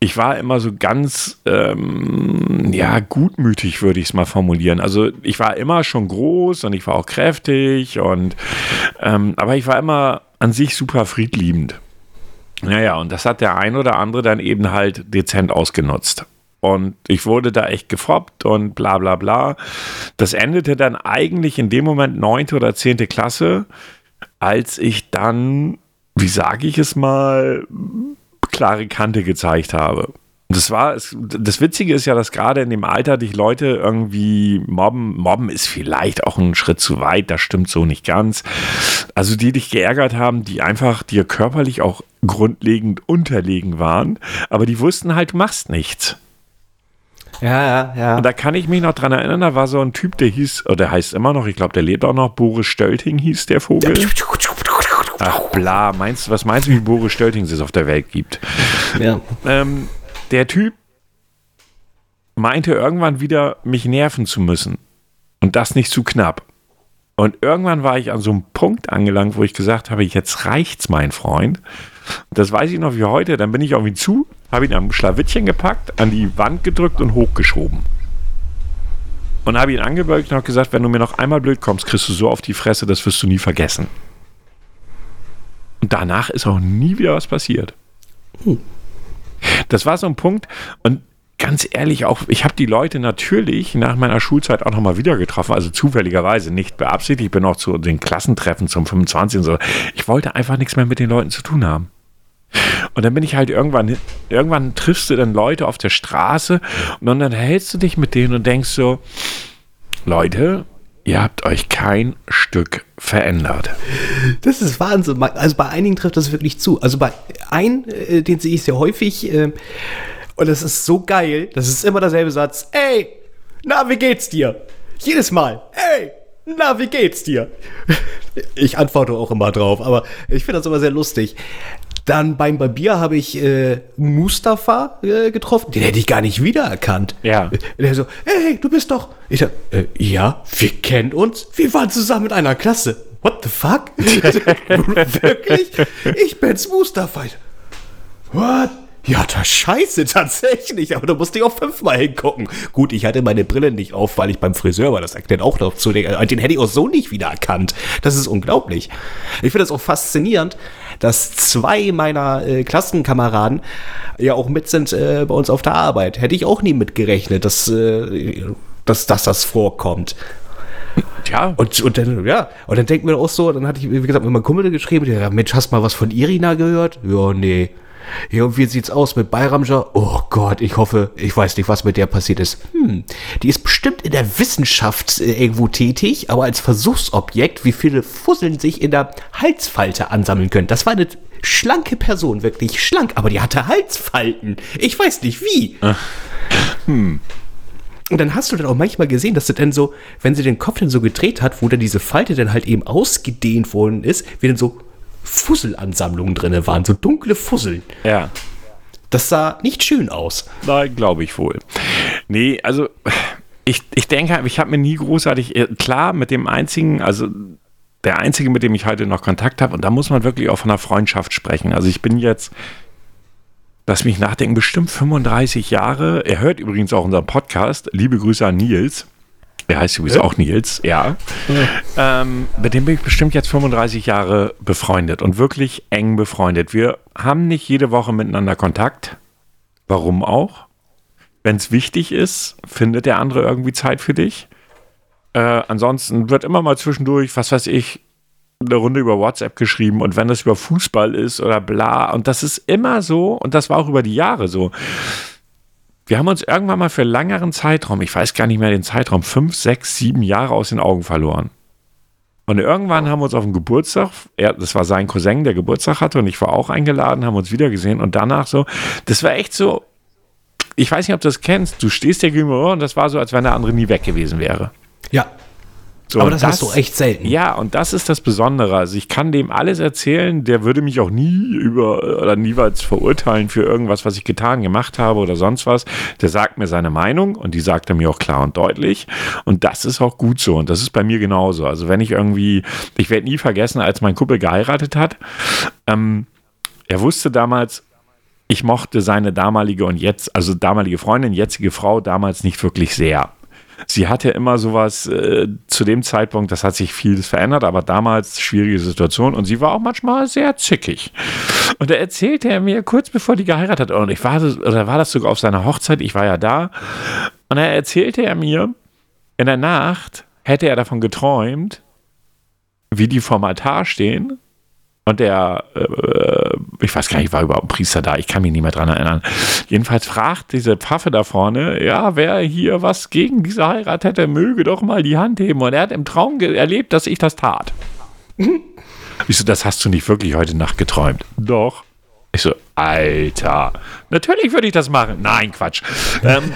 Ich war immer so ganz, ähm, ja, gutmütig, würde ich es mal formulieren. Also ich war immer schon groß und ich war auch kräftig und, ähm, aber ich war immer an sich super friedliebend. Naja, und das hat der ein oder andere dann eben halt dezent ausgenutzt. Und ich wurde da echt gefoppt und bla bla bla. Das endete dann eigentlich in dem Moment neunte oder zehnte Klasse, als ich dann, wie sage ich es mal, klare Kante gezeigt habe. Das war, das Witzige ist ja, dass gerade in dem Alter dich Leute irgendwie mobben. Mobben ist vielleicht auch ein Schritt zu weit, das stimmt so nicht ganz. Also die dich geärgert haben, die einfach dir körperlich auch grundlegend unterlegen waren, aber die wussten halt, du machst nichts. Ja, ja, ja. Und da kann ich mich noch dran erinnern, da war so ein Typ, der hieß, oder der heißt immer noch, ich glaube, der lebt auch noch, Boris Stölting hieß der Vogel. Ach, bla, meinst was meinst du, wie Boris Stölting es auf der Welt gibt? Ja. Ähm, der Typ meinte irgendwann wieder, mich nerven zu müssen. Und das nicht zu knapp. Und irgendwann war ich an so einem Punkt angelangt, wo ich gesagt habe, jetzt reicht's, mein Freund. Das weiß ich noch wie heute. Dann bin ich auf ihn zu, habe ihn am Schlawittchen gepackt, an die Wand gedrückt und hochgeschoben. Und habe ihn angebeugt und habe gesagt, wenn du mir noch einmal blöd kommst, kriegst du so auf die Fresse, das wirst du nie vergessen. Und danach ist auch nie wieder was passiert. Das war so ein Punkt. Und ganz ehrlich, auch ich habe die Leute natürlich nach meiner Schulzeit auch nochmal wieder getroffen, also zufälligerweise, nicht beabsichtigt. Ich bin auch zu den Klassentreffen zum 25 und so. Ich wollte einfach nichts mehr mit den Leuten zu tun haben. Und dann bin ich halt irgendwann, irgendwann triffst du dann Leute auf der Straße und dann hältst du dich mit denen und denkst so, Leute, ihr habt euch kein Stück verändert. Das ist Wahnsinn. Also bei einigen trifft das wirklich zu. Also bei einem, äh, den sehe ich sehr häufig, äh, und das ist so geil, das ist immer derselbe Satz. Ey, na, wie geht's dir? Jedes Mal. Ey, na, wie geht's dir? Ich antworte auch immer drauf, aber ich finde das immer sehr lustig. Dann beim Barbier habe ich äh, Mustafa äh, getroffen. Den hätte ich gar nicht wiedererkannt. Ja. Der so, hey, du bist doch. Ich sag, äh, ja, wir kennen uns. Wir waren zusammen in einer Klasse. What the fuck? Wirklich? Ich bin's Mustafa. What? Ja, das scheiße, tatsächlich. Aber da musste ich auch fünfmal hingucken. Gut, ich hatte meine Brille nicht auf, weil ich beim Friseur war. Das erklärt auch noch zu. Den, den hätte ich auch so nicht wiedererkannt. Das ist unglaublich. Ich finde das auch faszinierend, dass zwei meiner äh, Klassenkameraden ja auch mit sind äh, bei uns auf der Arbeit. Hätte ich auch nie mitgerechnet, dass, äh, dass, dass das vorkommt. Ja. Und, und dann, ja, und dann denkt man auch so, dann hatte ich, wie gesagt, mit meinem Kumpel geschrieben, der, Mensch, hast du mal was von Irina gehört? Ja, nee. Ja, und wie sieht's aus mit Bayramja? Oh Gott, ich hoffe, ich weiß nicht, was mit der passiert ist. Hm, die ist bestimmt in der Wissenschaft äh, irgendwo tätig, aber als Versuchsobjekt, wie viele Fusseln sich in der Halsfalte ansammeln können. Das war eine schlanke Person, wirklich schlank, aber die hatte Halsfalten. Ich weiß nicht wie. Ach. Hm. Und dann hast du dann auch manchmal gesehen, dass sie dann so, wenn sie den Kopf dann so gedreht hat, wo dann diese Falte dann halt eben ausgedehnt worden ist, wie dann so Fusselansammlungen drin waren, so dunkle Fusseln. Ja. Das sah nicht schön aus. Nein, glaube ich wohl. Nee, also ich, ich denke, ich habe mir nie großartig, äh, klar, mit dem einzigen, also der einzige, mit dem ich heute noch Kontakt habe, und da muss man wirklich auch von einer Freundschaft sprechen. Also ich bin jetzt, lass mich nachdenken, bestimmt 35 Jahre. Er hört übrigens auch unseren Podcast. Liebe Grüße an Nils. Er heißt übrigens auch Nils, ja. ja. Ähm, mit dem bin ich bestimmt jetzt 35 Jahre befreundet und wirklich eng befreundet. Wir haben nicht jede Woche miteinander Kontakt. Warum auch? Wenn es wichtig ist, findet der andere irgendwie Zeit für dich. Äh, ansonsten wird immer mal zwischendurch, was weiß ich, eine Runde über WhatsApp geschrieben und wenn das über Fußball ist oder bla, und das ist immer so, und das war auch über die Jahre so wir haben uns irgendwann mal für längeren Zeitraum, ich weiß gar nicht mehr den Zeitraum, fünf, sechs, sieben Jahre aus den Augen verloren. Und irgendwann haben wir uns auf dem Geburtstag, er, das war sein Cousin, der Geburtstag hatte und ich war auch eingeladen, haben uns wieder gesehen und danach so, das war echt so, ich weiß nicht, ob du das kennst, du stehst dir gegenüber und das war so, als wenn der andere nie weg gewesen wäre. Ja, so, aber das, das, hast du echt selten. Ja, und das ist das Besondere. Also ich kann dem alles erzählen, der würde mich auch nie über oder niemals verurteilen für irgendwas, was ich getan, gemacht habe oder sonst was. Der sagt mir seine Meinung und die sagt er mir auch klar und deutlich. Und das ist auch gut so. Und das ist bei mir genauso. Also wenn ich irgendwie, ich werde nie vergessen, als mein Kumpel geheiratet hat, ähm, er wusste damals, ich mochte seine damalige und jetzt, also damalige Freundin, jetzige Frau damals nicht wirklich sehr sie hatte immer sowas äh, zu dem Zeitpunkt, das hat sich vieles verändert, aber damals schwierige Situation und sie war auch manchmal sehr zickig. Und da erzählte er mir kurz bevor die geheiratet hat, und ich war, oder war das sogar auf seiner Hochzeit, ich war ja da, und da erzählte er mir, in der Nacht hätte er davon geträumt, wie die vorm Altar stehen und der, äh, ich weiß gar nicht, war überhaupt ein Priester da, ich kann mich nicht mehr dran erinnern. Jedenfalls fragt diese Pfaffe da vorne, ja, wer hier was gegen diese Heirat hätte, möge doch mal die Hand heben. Und er hat im Traum erlebt, dass ich das tat. ich so, das hast du nicht wirklich heute Nacht geträumt. Doch. Ich so, Alter, natürlich würde ich das machen. Nein, Quatsch. ähm,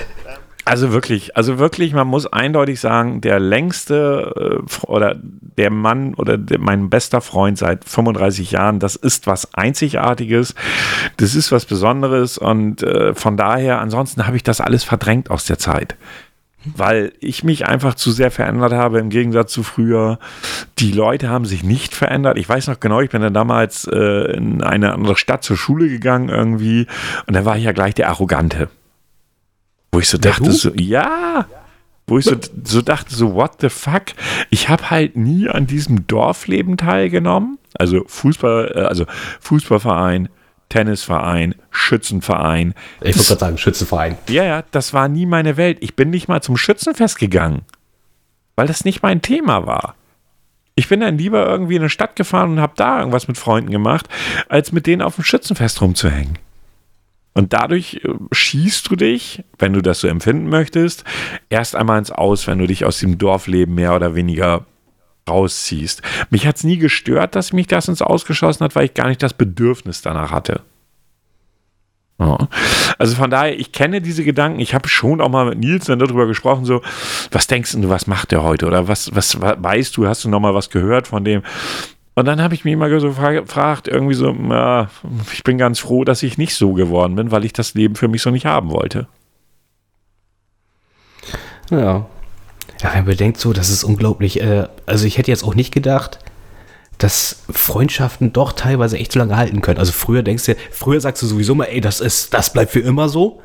Also wirklich, also wirklich, man muss eindeutig sagen, der längste äh, oder der Mann oder der, mein bester Freund seit 35 Jahren, das ist was Einzigartiges, das ist was Besonderes und äh, von daher, ansonsten habe ich das alles verdrängt aus der Zeit weil ich mich einfach zu sehr verändert habe im Gegensatz zu früher. Die Leute haben sich nicht verändert. Ich weiß noch genau, ich bin dann damals äh, in eine andere Stadt zur Schule gegangen irgendwie und da war ich ja gleich der Arrogante. Wo ich so dachte, ja, so, ja, wo ich so, so dachte, so, what the fuck? Ich habe halt nie an diesem Dorfleben teilgenommen. Also Fußball, äh, also Fußballverein, Tennisverein, Schützenverein. Ich wollte gerade sagen, Schützenverein. Ja, ja, das war nie meine Welt. Ich bin nicht mal zum Schützenfest gegangen, weil das nicht mein Thema war. Ich bin dann lieber irgendwie in eine Stadt gefahren und habe da irgendwas mit Freunden gemacht, als mit denen auf dem Schützenfest rumzuhängen. Und dadurch äh, schießt du dich, wenn du das so empfinden möchtest, erst einmal ins Aus, wenn du dich aus dem Dorfleben mehr oder weniger rausziehst. Mich hat es nie gestört, dass mich das ins Ausgeschossen hat, weil ich gar nicht das Bedürfnis danach hatte. Also von daher, ich kenne diese Gedanken. Ich habe schon auch mal mit Nils dann darüber gesprochen, so, was denkst du, was macht der heute? Oder was, was weißt du, hast du noch mal was gehört von dem? Und dann habe ich mich immer so gefragt, irgendwie so, ja, ich bin ganz froh, dass ich nicht so geworden bin, weil ich das Leben für mich so nicht haben wollte. Ja, ja, wenn man bedenkt so, das ist unglaublich. Äh, also ich hätte jetzt auch nicht gedacht, dass Freundschaften doch teilweise echt so lange halten können. Also früher denkst du, früher sagst du sowieso mal, ey, das ist, das bleibt für immer so.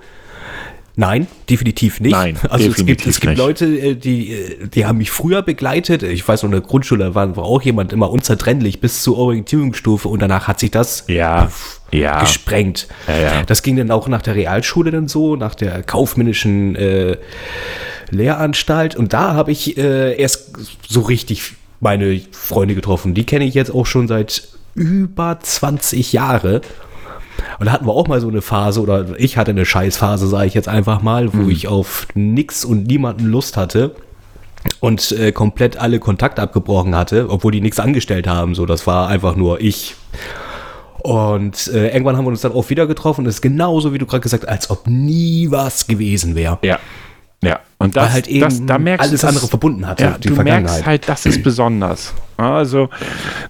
Nein, definitiv nicht. Nein, also es gibt, es gibt. Leute, äh, die, äh, die haben mich früher begleitet. Ich weiß noch, in der Grundschule war, war auch jemand immer unzertrennlich bis zur Orientierungsstufe und danach hat sich das ja, ja. gesprengt. Ja, ja. Das ging dann auch nach der Realschule dann so, nach der kaufmännischen äh, Lehranstalt und da habe ich äh, erst so richtig meine Freunde getroffen. Die kenne ich jetzt auch schon seit über 20 Jahre. Und da hatten wir auch mal so eine Phase, oder ich hatte eine Scheißphase, sage ich jetzt einfach mal, wo mhm. ich auf nix und niemanden Lust hatte und äh, komplett alle Kontakte abgebrochen hatte, obwohl die nichts angestellt haben. So, das war einfach nur ich. Und äh, irgendwann haben wir uns dann auch wieder getroffen. Das ist genauso, wie du gerade gesagt hast, als ob nie was gewesen wäre. Ja. Ja, und das, halt eben das, da merkst, alles das, andere verbunden hat. Ja, die du merkst halt, das ist besonders. Also,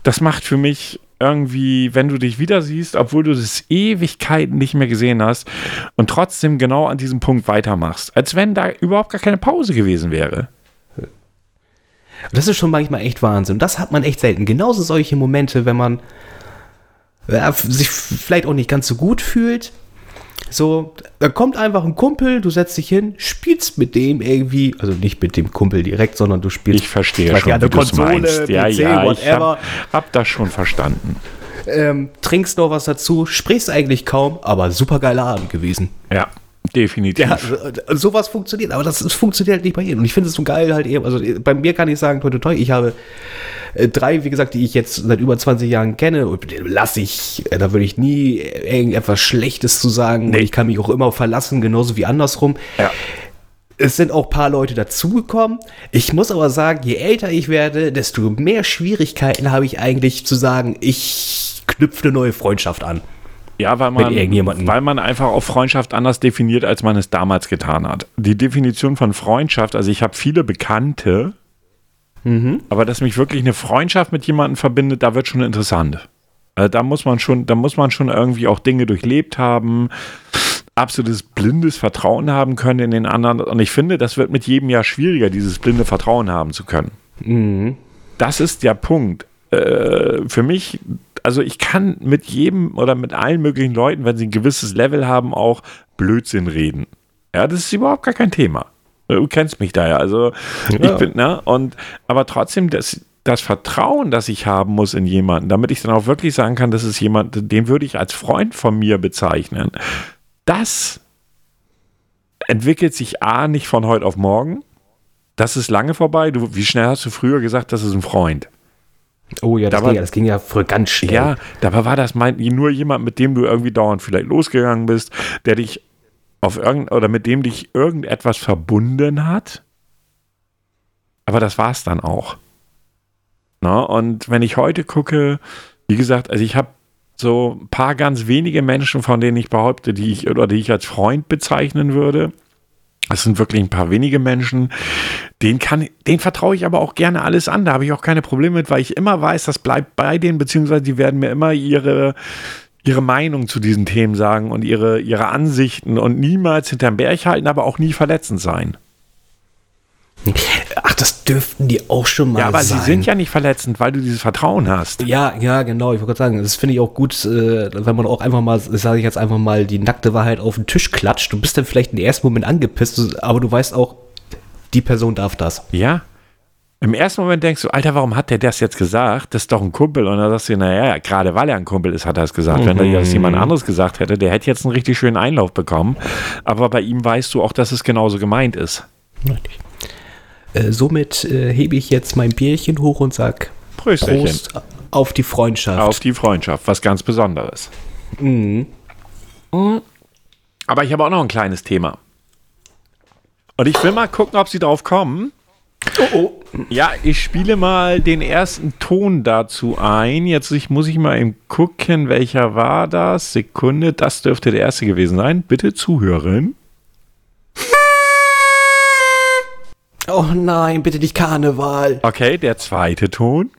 das macht für mich irgendwie, wenn du dich wieder siehst, obwohl du das Ewigkeiten nicht mehr gesehen hast und trotzdem genau an diesem Punkt weitermachst, als wenn da überhaupt gar keine Pause gewesen wäre. Das ist schon manchmal echt Wahnsinn. Das hat man echt selten. Genauso solche Momente, wenn man ja, sich vielleicht auch nicht ganz so gut fühlt, so, da kommt einfach ein Kumpel, du setzt dich hin, spielst mit dem irgendwie, also nicht mit dem Kumpel direkt, sondern du spielst. Ich verstehe schon, wie Konsole, meinst. Ja, PC, ja, whatever. ich hab, hab das schon verstanden. Ähm, trinkst noch was dazu, sprichst eigentlich kaum, aber super geiler Abend gewesen. Ja, definitiv. Ja, sowas funktioniert, aber das, das funktioniert halt nicht bei jedem. Und ich finde es so geil halt eben, also bei mir kann ich sagen, toi, toi, toi, ich habe äh, drei, wie gesagt, die ich jetzt seit über 20 Jahren kenne, und lasse ich, äh, da würde ich nie irgendetwas Schlechtes zu sagen. Nee. Ich kann mich auch immer verlassen, genauso wie andersrum. Ja. Es sind auch ein paar Leute dazugekommen. Ich muss aber sagen, je älter ich werde, desto mehr Schwierigkeiten habe ich eigentlich zu sagen, ich knüpfe eine neue Freundschaft an. Ja, weil man, weil man einfach auch Freundschaft anders definiert, als man es damals getan hat. Die Definition von Freundschaft, also ich habe viele Bekannte, Mhm. Aber dass mich wirklich eine Freundschaft mit jemandem verbindet, da wird schon interessant. Also da muss man schon, da muss man schon irgendwie auch Dinge durchlebt haben, absolutes blindes Vertrauen haben können in den anderen. Und ich finde, das wird mit jedem Jahr schwieriger, dieses blinde Vertrauen haben zu können. Mhm. Das ist der Punkt. Äh, für mich, also ich kann mit jedem oder mit allen möglichen Leuten, wenn sie ein gewisses Level haben, auch Blödsinn reden. Ja, das ist überhaupt gar kein Thema. Du kennst mich da ja. Also ja. ich bin, ne? Und aber trotzdem, das, das Vertrauen, das ich haben muss in jemanden, damit ich dann auch wirklich sagen kann, das ist jemand, den würde ich als Freund von mir bezeichnen. Das entwickelt sich A nicht von heute auf morgen. Das ist lange vorbei. Du, wie schnell hast du früher gesagt, das ist ein Freund? Oh ja, das, da ging, ja, das ging ja früher ganz schnell. Ja, dabei war das mein, nur jemand, mit dem du irgendwie dauernd vielleicht losgegangen bist, der dich auf irgend oder mit dem dich irgendetwas verbunden hat. Aber das war es dann auch. Na, und wenn ich heute gucke, wie gesagt, also ich habe so ein paar ganz wenige Menschen, von denen ich behaupte, die ich oder die ich als Freund bezeichnen würde. Das sind wirklich ein paar wenige Menschen. Den kann, den vertraue ich aber auch gerne alles an. Da habe ich auch keine Probleme mit, weil ich immer weiß, das bleibt bei denen, beziehungsweise die werden mir immer ihre, ihre Meinung zu diesen Themen sagen und ihre, ihre Ansichten und niemals hinterm Berg halten, aber auch nie verletzend sein. Ach, das dürften die auch schon mal sein. Ja, aber sein. sie sind ja nicht verletzend, weil du dieses Vertrauen hast. Ja, ja, genau. Ich wollte gerade sagen, das finde ich auch gut, äh, wenn man auch einfach mal, sage ich jetzt einfach mal, die nackte Wahrheit auf den Tisch klatscht. Du bist dann vielleicht im ersten Moment angepisst, aber du weißt auch, die Person darf das. Ja. Im ersten Moment denkst du, Alter, warum hat der das jetzt gesagt? Das ist doch ein Kumpel. Und dann sagst du, naja, gerade weil er ein Kumpel ist, hat er es gesagt. Mhm. Wenn er das jemand anderes gesagt hätte, der hätte jetzt einen richtig schönen Einlauf bekommen. Aber bei ihm weißt du auch, dass es genauso gemeint ist. Richtig. Äh, somit äh, hebe ich jetzt mein Bierchen hoch und sag Prost auf die Freundschaft. Auf die Freundschaft, was ganz Besonderes. Mhm. mhm. Aber ich habe auch noch ein kleines Thema. Und ich will mal gucken, ob sie drauf kommen. Oh, oh. Ja, ich spiele mal den ersten Ton dazu ein. Jetzt ich, muss ich mal eben gucken, welcher war das? Sekunde, das dürfte der erste gewesen sein. Bitte zuhören. Oh nein, bitte nicht Karneval. Okay, der zweite Ton.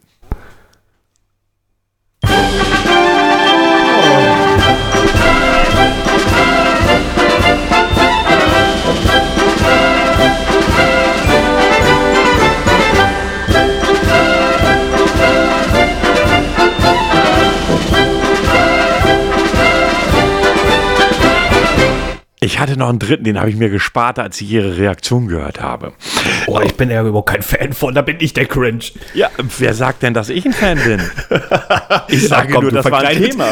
Ich hatte noch einen dritten, den habe ich mir gespart, als ich ihre Reaktion gehört habe. Oh, ich bin ja überhaupt kein Fan von, da bin ich der Cringe. Ja, wer sagt denn, dass ich ein Fan bin? Ich sage komm, nur, das war ein Thema.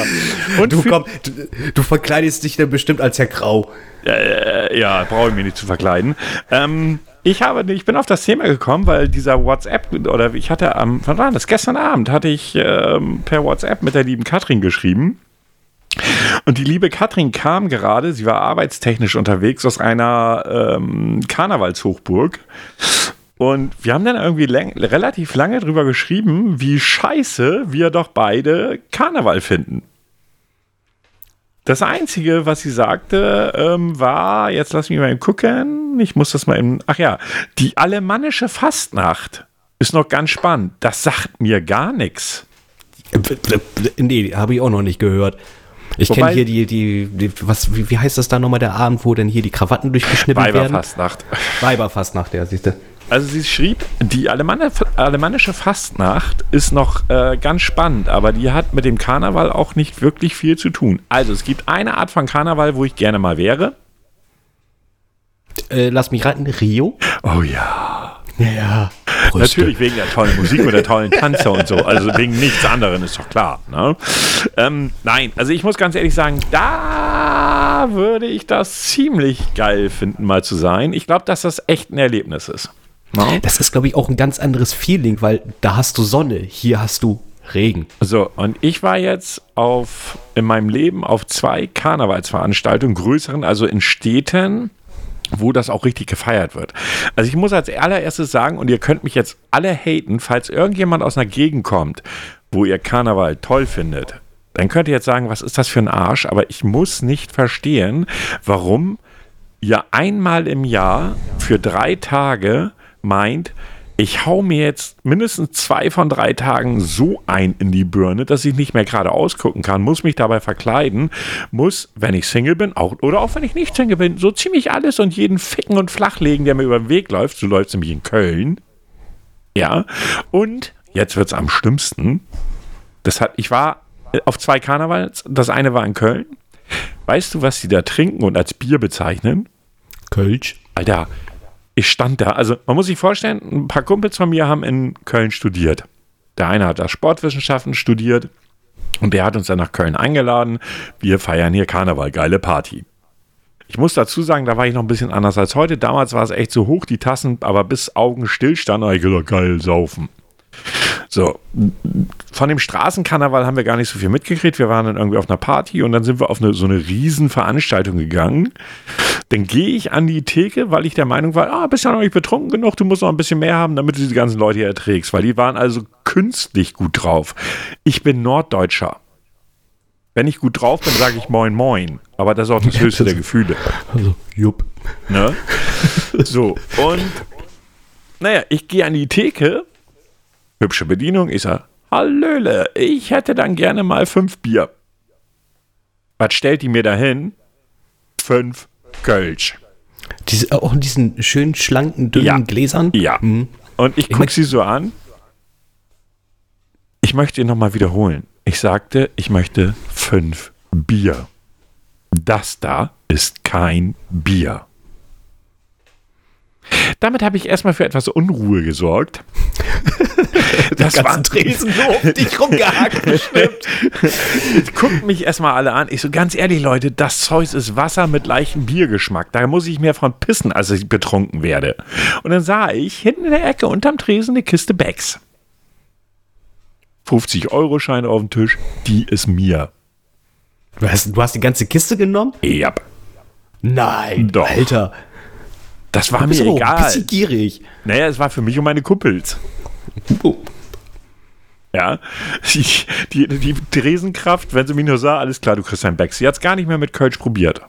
Und du, komm, du, du, verkleidest dich dann bestimmt als Herr Grau. Äh, ja, brauche ich mich nicht zu verkleiden. Ähm, ich habe, ich bin auf das Thema gekommen, weil dieser WhatsApp oder ich hatte am, wann war das? Gestern Abend hatte ich ähm, per WhatsApp mit der lieben Katrin geschrieben. Und die liebe Katrin kam gerade, sie war arbeitstechnisch unterwegs aus einer ähm, Karnevalshochburg. Und wir haben dann irgendwie relativ lange drüber geschrieben, wie scheiße wir doch beide Karneval finden. Das Einzige, was sie sagte, ähm, war, jetzt lass mich mal gucken, ich muss das mal eben, ach ja, die alemannische Fastnacht ist noch ganz spannend. Das sagt mir gar nichts. Nee, habe ich auch noch nicht gehört. Ich kenne hier die, die, die, was, wie, wie heißt das da nochmal, der Abend, wo denn hier die Krawatten durchgeschnitten werden? Weiberfastnacht. Weiberfastnacht, ja, siehst du. Also sie schrieb, die Alemanne, alemannische Fastnacht ist noch äh, ganz spannend, aber die hat mit dem Karneval auch nicht wirklich viel zu tun. Also es gibt eine Art von Karneval, wo ich gerne mal wäre. Äh, lass mich raten, Rio? Oh ja. Ja. Brüste. Natürlich wegen der tollen Musik und der tollen Tanzer und so. Also wegen nichts anderem ist doch klar. Ne? Ähm, nein, also ich muss ganz ehrlich sagen, da würde ich das ziemlich geil finden, mal zu sein. Ich glaube, dass das echt ein Erlebnis ist. No? Das ist, glaube ich, auch ein ganz anderes Feeling, weil da hast du Sonne, hier hast du Regen. So, und ich war jetzt auf in meinem Leben auf zwei Karnevalsveranstaltungen, größeren, also in Städten wo das auch richtig gefeiert wird. Also ich muss als allererstes sagen, und ihr könnt mich jetzt alle haten, falls irgendjemand aus einer Gegend kommt, wo ihr Karneval toll findet, dann könnt ihr jetzt sagen, was ist das für ein Arsch, aber ich muss nicht verstehen, warum ihr einmal im Jahr für drei Tage meint, ich hau mir jetzt mindestens zwei von drei Tagen so ein in die Birne, dass ich nicht mehr gerade ausgucken kann, muss mich dabei verkleiden, muss, wenn ich Single bin, auch, oder auch wenn ich nicht Single bin, so ziemlich alles und jeden ficken und flachlegen, der mir über den Weg läuft. So läuft es nämlich in Köln. Ja. Und jetzt wird es am schlimmsten. Das hat, ich war auf zwei Karnevals. Das eine war in Köln. Weißt du, was sie da trinken und als Bier bezeichnen? Kölsch. Alter, ich stand da. Also man muss sich vorstellen, ein paar Kumpels von mir haben in Köln studiert. Der eine hat da Sportwissenschaften studiert und der hat uns dann nach Köln eingeladen. Wir feiern hier Karneval, geile Party. Ich muss dazu sagen, da war ich noch ein bisschen anders als heute. Damals war es echt so hoch, die Tassen, aber bis Augen stillstanden, habe ich gesagt, geil, saufen. So, von dem Straßenkarneval haben wir gar nicht so viel mitgekriegt. Wir waren dann irgendwie auf einer Party und dann sind wir auf eine, so eine Riesenveranstaltung gegangen. Dann gehe ich an die Theke, weil ich der Meinung war, ah, bist ja noch nicht betrunken genug, du musst noch ein bisschen mehr haben, damit du diese ganzen Leute hier erträgst. Weil die waren also künstlich gut drauf. Ich bin Norddeutscher. Wenn ich gut drauf bin, sage ich Moin Moin. Aber das ist auch das höchste der Gefühle. Also, jupp. Ne? So, und naja, ich gehe an die Theke, hübsche Bedienung, ich sage, Hallöle, ich hätte dann gerne mal fünf Bier. Was stellt die mir da hin? Fünf Kölsch. Diese, auch in diesen schönen, schlanken, dünnen Ja. Gläsern. Ja. Mhm. Und ich gucke sie so an. Ich möchte ihn nochmal wiederholen. Ich sagte, ich möchte fünf Bier. Das da ist kein Bier. Damit habe ich erstmal für etwas Unruhe gesorgt. Das war, Tresen um dich rumgehackt, bestimmt. guckt mich erstmal alle an. Ich so, ganz ehrlich, Leute, das Zeug ist Wasser mit leichtem Biergeschmack. Da muss ich mehr von pissen, als ich betrunken werde. Und dann sah ich hinten in der Ecke unterm Tresen eine Kiste Becks. 50-Euro-Schein auf dem Tisch, die ist mir. Du hast, du hast die ganze Kiste genommen? Ja, Nein, Doch. Alter. Das war mir aber auch ein egal. bisschen gierig. Naja, es war für mich und meine Kumpels. Oh. Ja, die, die, die Tresenkraft, wenn sie mich nur sah, alles klar, du kriegst dein Becks. Sie hat es gar nicht mehr mit Kölsch probiert.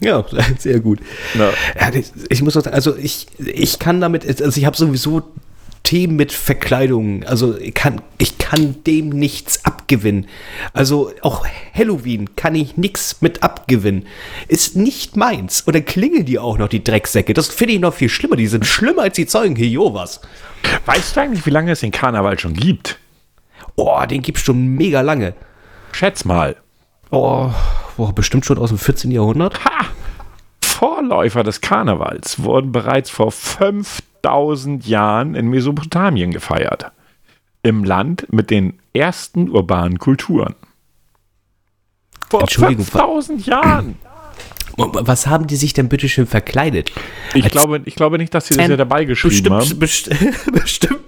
Ja, sehr gut. Ja. Ja, das- ich muss auch sagen, also ich, ich kann damit, also ich habe sowieso Themen mit Verkleidungen. Also ich kann, ich kann dem nichts abgewinnen. Also auch Halloween kann ich nichts mit abgewinnen. Ist nicht meins. Und dann klingeln die auch noch, die Drecksäcke. Das finde ich noch viel schlimmer. Die sind schlimmer als die Zeugen Jehovas. Weißt du eigentlich, wie lange es den Karneval schon gibt? Oh, den gibt's schon mega lange. Schätz mal. Oh, boah, bestimmt schon aus dem 14. Jahrhundert. Ha! Vorläufer des Karnevals wurden bereits vor 5000 Jahren in Mesopotamien gefeiert. Im Land mit den ersten urbanen Kulturen. Vor Entschuldigung, 5000 Jahren! Was haben die sich denn bitte schön verkleidet? Ich Als- glaube, ich glaube nicht, dass sie das ja dabei geschrieben haben. bestimmt, best, bestimmt.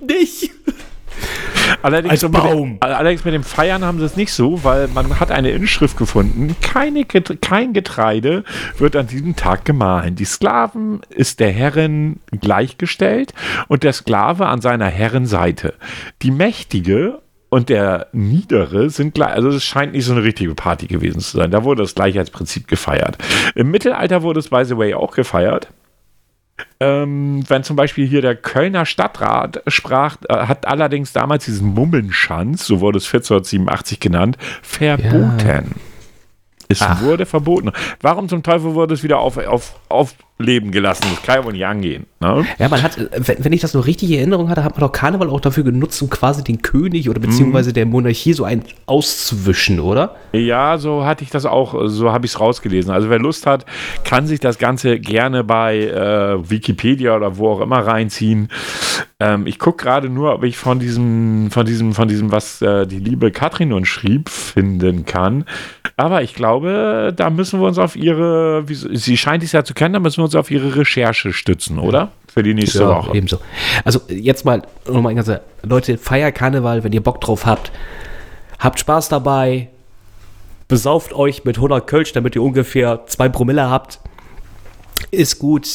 Allerdings, als mit dem, Baum. allerdings mit dem Feiern haben sie es nicht so, weil man hat eine Inschrift gefunden. Keine, kein Getreide wird an diesem Tag gemahlen. Die Sklaven ist der Herrin gleichgestellt und der Sklave an seiner Herrenseite. Die Mächtige und der Niedere sind gleich, also es scheint nicht so eine richtige Party gewesen zu sein. Da wurde das Gleichheitsprinzip gefeiert. Im Mittelalter wurde es, by the way, auch gefeiert. Ähm, wenn zum Beispiel hier der Kölner Stadtrat sprach, äh, hat allerdings damals diesen Mummenschanz, so wurde es 1487 genannt, verboten. Es Ach. wurde verboten. Warum zum Teufel wurde es wieder auf, auf, aufleben gelassen? Das kann ja wohl nicht angehen. Ne? Ja, man hat, äh, wenn, wenn ich das noch richtig in Erinnerung hatte, hat man doch Karneval auch dafür genutzt, um quasi den König oder beziehungsweise der Monarchie so ein auszuwischen, oder? Ja, so hatte ich das auch, so habe ich es rausgelesen. Also wer Lust hat, kann sich das Ganze gerne bei äh, Wikipedia oder wo auch immer reinziehen. Ähm, ich gucke gerade nur, ob ich von diesem, von diesem, von diesem, was äh, die liebe Katrin uns schrieb, finden kann. Aber ich glaube, da müssen wir uns auf ihre, wie, sie scheint es ja zu kennen, da müssen wir uns auf ihre Recherche stützen, oder? Für die nächste Woche. ebenso. Also jetzt mal nochmal ganz Leute, feier Karneval, wenn ihr Bock drauf habt. Habt Spaß dabei. Besauft euch mit 100 Kölsch, damit ihr ungefähr 2 Promille habt. Ist gut.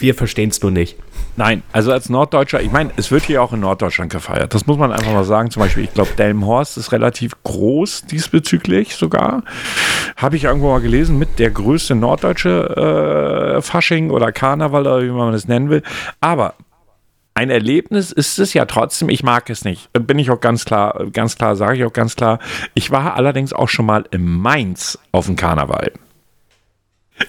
Wir verstehen es nur nicht. Nein, also als Norddeutscher, ich meine, es wird hier auch in Norddeutschland gefeiert. Das muss man einfach mal sagen. Zum Beispiel, ich glaube, Delmenhorst ist relativ groß diesbezüglich sogar. Habe ich irgendwo mal gelesen, mit der größte norddeutsche äh, Fasching oder Karneval oder wie man es nennen will. Aber ein Erlebnis ist es ja trotzdem, ich mag es nicht. Bin ich auch ganz klar, ganz klar, sage ich auch ganz klar. Ich war allerdings auch schon mal in Mainz auf dem Karneval.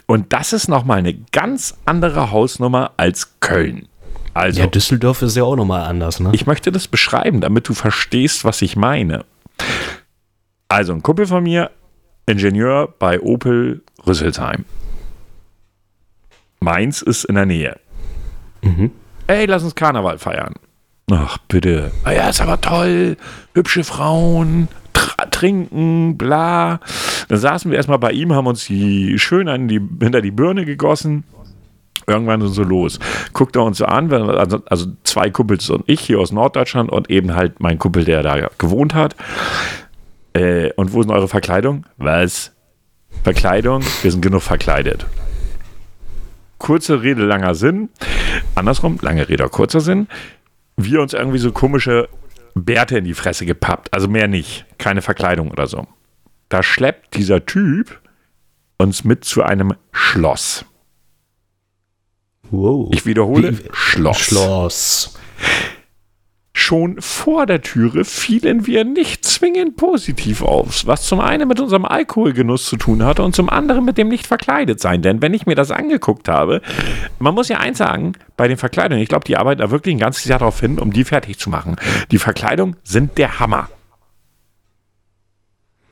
Und das ist nochmal eine ganz andere Hausnummer als Köln. Also, Ja, Düsseldorf ist ja auch nochmal anders, ne? ich möchte das beschreiben, damit du verstehst, was ich meine. Also, ein Kumpel von mir, Ingenieur bei Opel Rüsselsheim. Mainz ist in der Nähe. Ey, lass uns Karneval feiern. Ach, bitte. Ah ja, ist aber toll. Hübsche Frauen, trinken, bla. Dann saßen wir erstmal bei ihm, haben uns die schön an die, hinter die Birne gegossen. Irgendwann sind so los. Guckt er uns so an, wenn- also, also zwei Kumpels und ich hier aus Norddeutschland und eben halt mein Kumpel, der da gewohnt hat. Äh, und wo denn eure Verkleidung? Was? Verkleidung? Wir sind genug verkleidet. Kurze Rede, langer Sinn. Andersrum, lange Rede, kurzer Sinn. Wir uns irgendwie so komische Bärte in die Fresse gepappt. Also mehr nicht. Keine Verkleidung oder so. Da schleppt dieser Typ uns mit zu einem Schloss. Wow. Ich wiederhole, Wie- Schloss. Schloss. Schon vor der Türe fielen wir nicht zwingend positiv auf, was zum einen mit unserem Alkoholgenuss zu tun hatte und zum anderen mit dem nicht verkleidet sein. Denn wenn ich mir das angeguckt habe, man muss ja eins sagen, bei den Verkleidungen, ich glaube, die arbeiten da wirklich ein ganzes Jahr darauf hin, um die fertig zu machen. Die Verkleidungen sind der Hammer.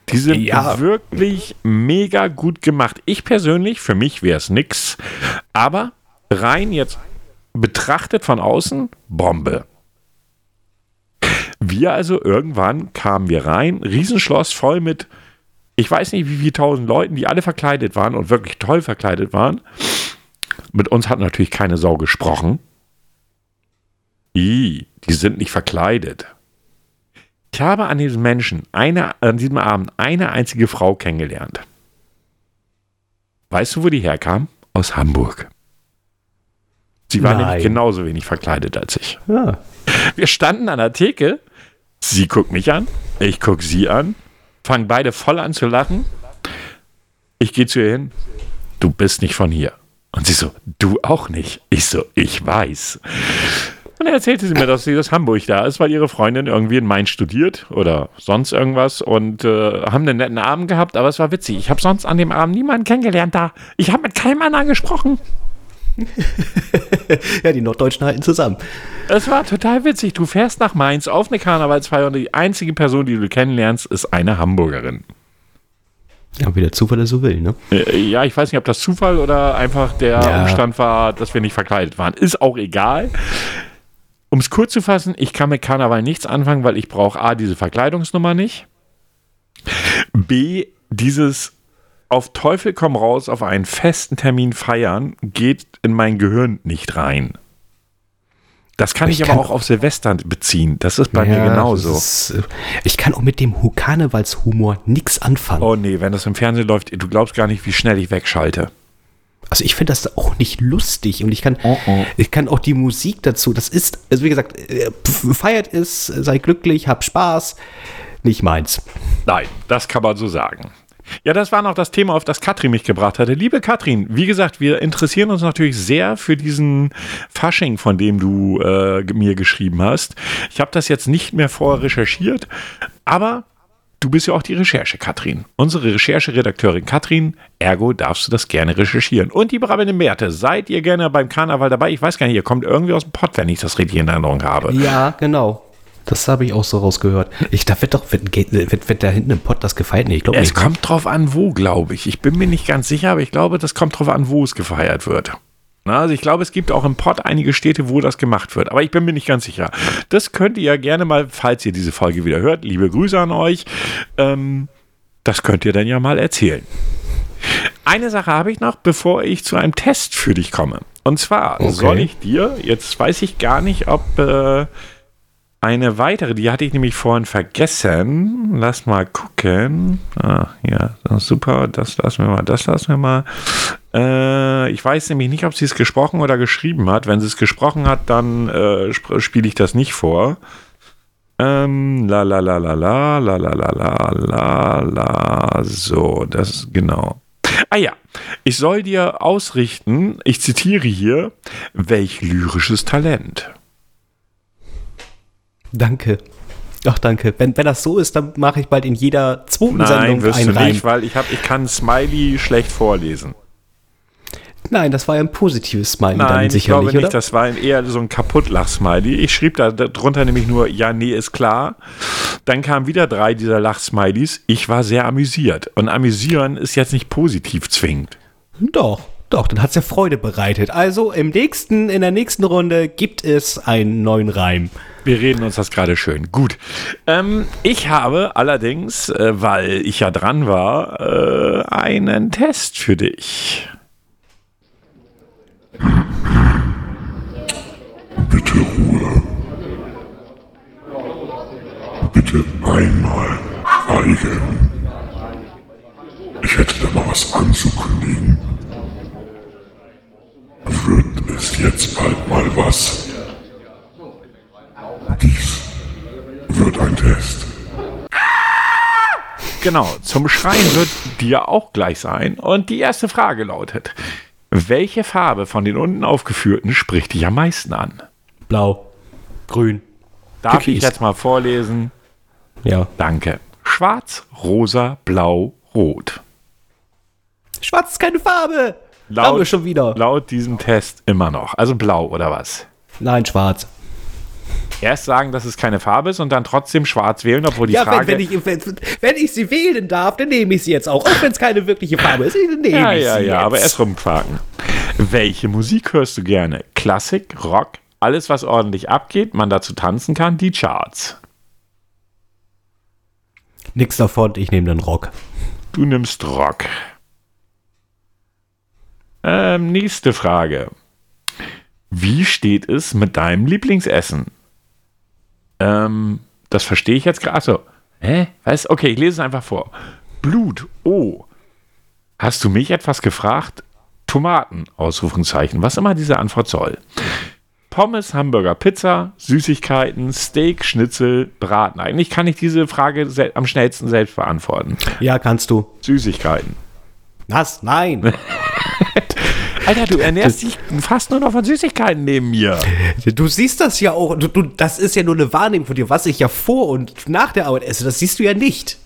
Die sind Ja. wirklich mega gut gemacht. Ich persönlich, für mich wäre es nix, aber rein jetzt betrachtet von außen, Bombe. Wir also irgendwann kamen wir rein, Riesenschloss voll mit, ich weiß nicht wie viele tausend Leuten, die alle verkleidet waren und wirklich toll verkleidet waren. Mit uns hat natürlich keine Sau gesprochen. I, die sind nicht verkleidet. Ich habe an diesem Menschen, eine, an diesem Abend, eine einzige Frau kennengelernt. Weißt du, wo die herkam? Aus Hamburg. Sie war Nein. nämlich genauso wenig verkleidet als ich. Ja. Wir standen an der Theke. Sie guckt mich an, ich guck sie an, fangen beide voll an zu lachen. Ich gehe zu ihr hin. Du bist nicht von hier. Und sie so, du auch nicht. Ich so, ich weiß. Und dann erzählte sie mir, dass sie aus Hamburg da ist, weil ihre Freundin irgendwie in Mainz studiert oder sonst irgendwas und äh, haben einen netten Abend gehabt, aber es war witzig. Ich habe sonst an dem Abend niemanden kennengelernt da. Ich habe mit keinem anderen gesprochen. ja, die Norddeutschen halten zusammen. Es war total witzig. Du fährst nach Mainz auf eine Karnevalsfeier und die einzige Person, die du kennenlernst, ist eine Hamburgerin. Ja, wie der Zufall das so will, ne? Äh, Ja, ich weiß nicht, ob das Zufall oder einfach der Ja. Umstand war, dass wir nicht verkleidet waren. Ist auch egal. Um es kurz zu fassen, ich kann mit Karneval nichts anfangen, weil ich brauche A, diese Verkleidungsnummer nicht. B, dieses auf Teufel komm raus auf einen festen Termin feiern geht in mein Gehirn nicht rein. Das kann ich, Ich aber kann- auch auf Silvester beziehen. Das ist bei mir Ja, genauso. das Ist, äh, ich kann auch mit dem Hu- Karnevalshumor nichts anfangen. Oh nee, wenn das im Fernsehen läuft, du glaubst gar nicht, wie schnell ich wegschalte. Also ich finde das auch nicht lustig und ich kann, Oh, oh. ich kann auch die Musik dazu, das ist, also wie gesagt, äh, feiert es, seid glücklich, habt Spaß, nicht meins. Nein, das kann man so sagen. Ja, das war noch das Thema, auf das Katrin mich gebracht hatte. Liebe Katrin, wie gesagt, wir interessieren uns natürlich sehr für diesen Fasching, von dem du äh, mir geschrieben hast. Ich habe das jetzt nicht mehr vorher recherchiert, aber du bist ja auch die Recherche, Katrin. Unsere Rechercheredakteurin Katrin, ergo darfst du das gerne recherchieren. Und die brabbelnden Märte, seid ihr gerne beim Karneval dabei? Ich weiß gar nicht, ihr kommt irgendwie aus dem Pott, wenn ich das richtig in Erinnerung habe. Ja, genau. Das habe ich auch so rausgehört. Ich, da wird doch, wird, wird, wird da hinten im Pott das gefeiert? Nee, ich glaube Es nicht. kommt drauf an, wo, glaube ich. Ich bin mir nicht ganz sicher, aber ich glaube, das kommt drauf an, wo es gefeiert wird. Na, also ich glaube, es gibt auch im Pott einige Städte, wo das gemacht wird. Aber ich bin mir nicht ganz sicher. Das könnt ihr ja gerne mal, falls ihr diese Folge wieder hört, liebe Grüße an euch. Ähm, das könnt ihr dann ja mal erzählen. Eine Sache habe ich noch, bevor ich zu einem Test für dich komme. Und zwar Okay. soll ich dir, jetzt weiß ich gar nicht, ob äh, eine weitere, die hatte ich nämlich vorhin vergessen. Lass mal gucken. Ah, ja, super. Das lassen wir mal, das lassen wir mal. Äh, ich weiß nämlich nicht, ob sie es gesprochen oder geschrieben hat. Wenn sie es gesprochen hat, dann äh, sp spiele ich das nicht vor. Ähm, la la la la la la la la la la la so, das ist genau. Ah ja, ich soll dir ausrichten, ich zitiere hier, welch lyrisches Talent. Danke. Ach, danke. Wenn, wenn das so ist, dann mache ich bald in jeder zweiten Nein, Sendung wirst du einen rein. nicht, weil ich, hab, ich kann Smiley schlecht vorlesen. Nein, das war ja ein positives Smiley dann Nein, ich sicherlich, glaube nicht, oder? das war eher so ein Kaputtlach-Smiley. Ich schrieb da drunter nämlich nur, ja, nee, ist klar. Dann kamen wieder drei dieser Lach-Smileys. Ich war sehr amüsiert. Und amüsieren ist jetzt nicht positiv zwingend. Doch, doch, dann hat's ja Freude bereitet. Also im nächsten, in der nächsten Runde gibt es einen neuen Reim. Wir reden uns das gerade schön. Gut. Ähm, ich habe allerdings, äh, weil ich ja dran war, äh, einen Test für dich. Bitte Ruhe. Bitte einmal schweigen. Ich hätte da mal was anzukündigen. Wird es jetzt bald mal was? Dies wird ein Test. Genau, zum Schreien wird dir auch gleich sein. Und die erste Frage lautet: Welche Farbe von den unten aufgeführten spricht dich am meisten an? Blau. Grün. Darf ich Türkis. jetzt mal vorlesen? Ja. Danke. Schwarz, rosa, blau, rot. Schwarz ist keine Farbe. Laut- schon wieder. Laut diesem Test immer noch. Also blau oder was? Nein, schwarz. Erst sagen, dass es keine Farbe ist und dann trotzdem schwarz wählen, obwohl die ja, wenn, Frage. wenn, ich, wenn, wenn ich sie wählen darf, dann nehme ich sie jetzt auch. Auch wenn es keine wirkliche Farbe ist, dann nehme ja, ich ja, sie ja, jetzt. aber erst rumquaken. Welche Musik hörst du gerne? Klassik, Rock, alles, was ordentlich abgeht, man dazu tanzen kann, die Charts. Nix davon, ich nehme den Rock. Du nimmst Rock. Ähm, nächste Frage. Wie steht es mit deinem Lieblingsessen? Ähm, das verstehe ich jetzt gerade. Achso. Hä? Was? Okay, ich lese es einfach vor. Blut. Oh. Hast du mich etwas gefragt? Tomaten. Ausrufungszeichen. Was immer diese Antwort soll. Pommes, Hamburger, Pizza, Süßigkeiten, Steak, Schnitzel, Braten. Eigentlich kann ich diese Frage am schnellsten selbst beantworten. Ja, kannst du. Süßigkeiten. Was? Nein. Alter, du ernährst dich fast nur noch von Süßigkeiten neben mir. du siehst das ja auch. Du, du, das ist ja nur eine Wahrnehmung von dir, was ich ja vor und nach der Arbeit esse. Das siehst du ja nicht.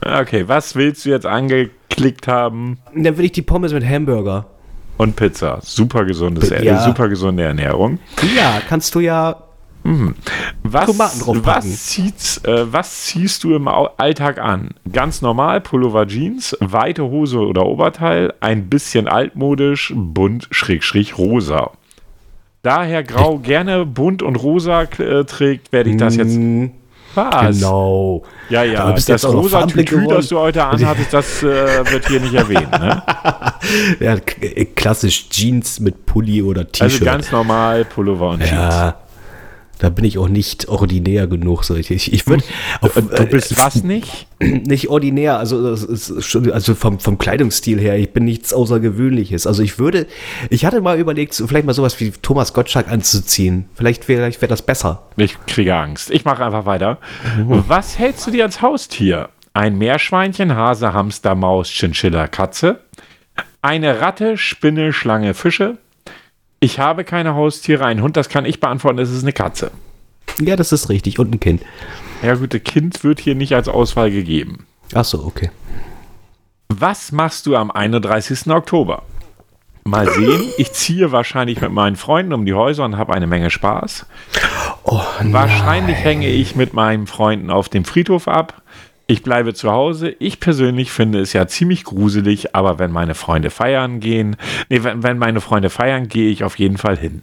Okay, was willst du jetzt angeklickt haben? Dann will ich die Pommes mit Hamburger. Und Pizza. Super gesundes, Ja. super gesunde Ernährung. Ja, kannst du ja. Was, Tomaten draufpacken. was, ziehst, äh, was ziehst du im Alltag an? Ganz normal, Pullover Jeans, weite Hose oder Oberteil, ein bisschen altmodisch, bunt, schräg, schräg, rosa. Daher Grau gerne bunt und rosa äh, trägt, werde ich das jetzt. Was? Genau. Ja, ja, das rosa Tütü, das du heute anhattest, das äh, wird hier nicht erwähnt. Ne? Ja, äh, klassisch Jeans mit Pulli oder T-Shirt. Also ganz normal Pullover und Jeans. Da bin ich auch nicht ordinär genug. So. Ich, ich, würde Du bist was nicht? nicht ordinär, also, das ist schon, also vom, vom Kleidungsstil her, ich bin nichts Außergewöhnliches. Also ich würde, ich hatte mal überlegt, vielleicht mal sowas wie Thomas Gottschalk anzuziehen. Vielleicht, vielleicht wäre das besser. Ich kriege Angst. Ich mache einfach weiter. Was hältst du dir als Haustier? Ein Meerschweinchen, Hase, Hamster, Maus, Chinchilla, Katze? Eine Ratte, Spinne, Schlange, Fische? Ich habe keine Haustiere. Ein Hund, das kann ich beantworten, es ist eine Katze. Ja, das ist richtig. Und ein Kind. Ja, gut, das Kind wird hier nicht als Auswahl gegeben. Ach so, okay. Was machst du am 31. Oktober? Mal sehen, ich ziehe wahrscheinlich mit meinen Freunden um die Häuser und habe eine Menge Spaß. Oh, Wahrscheinlich hänge ich mit meinen Freunden auf dem Friedhof ab. Ich bleibe zu Hause. Ich persönlich finde es ja ziemlich gruselig, aber wenn meine Freunde feiern gehen, nee, wenn, wenn meine Freunde feiern, gehe ich auf jeden Fall hin.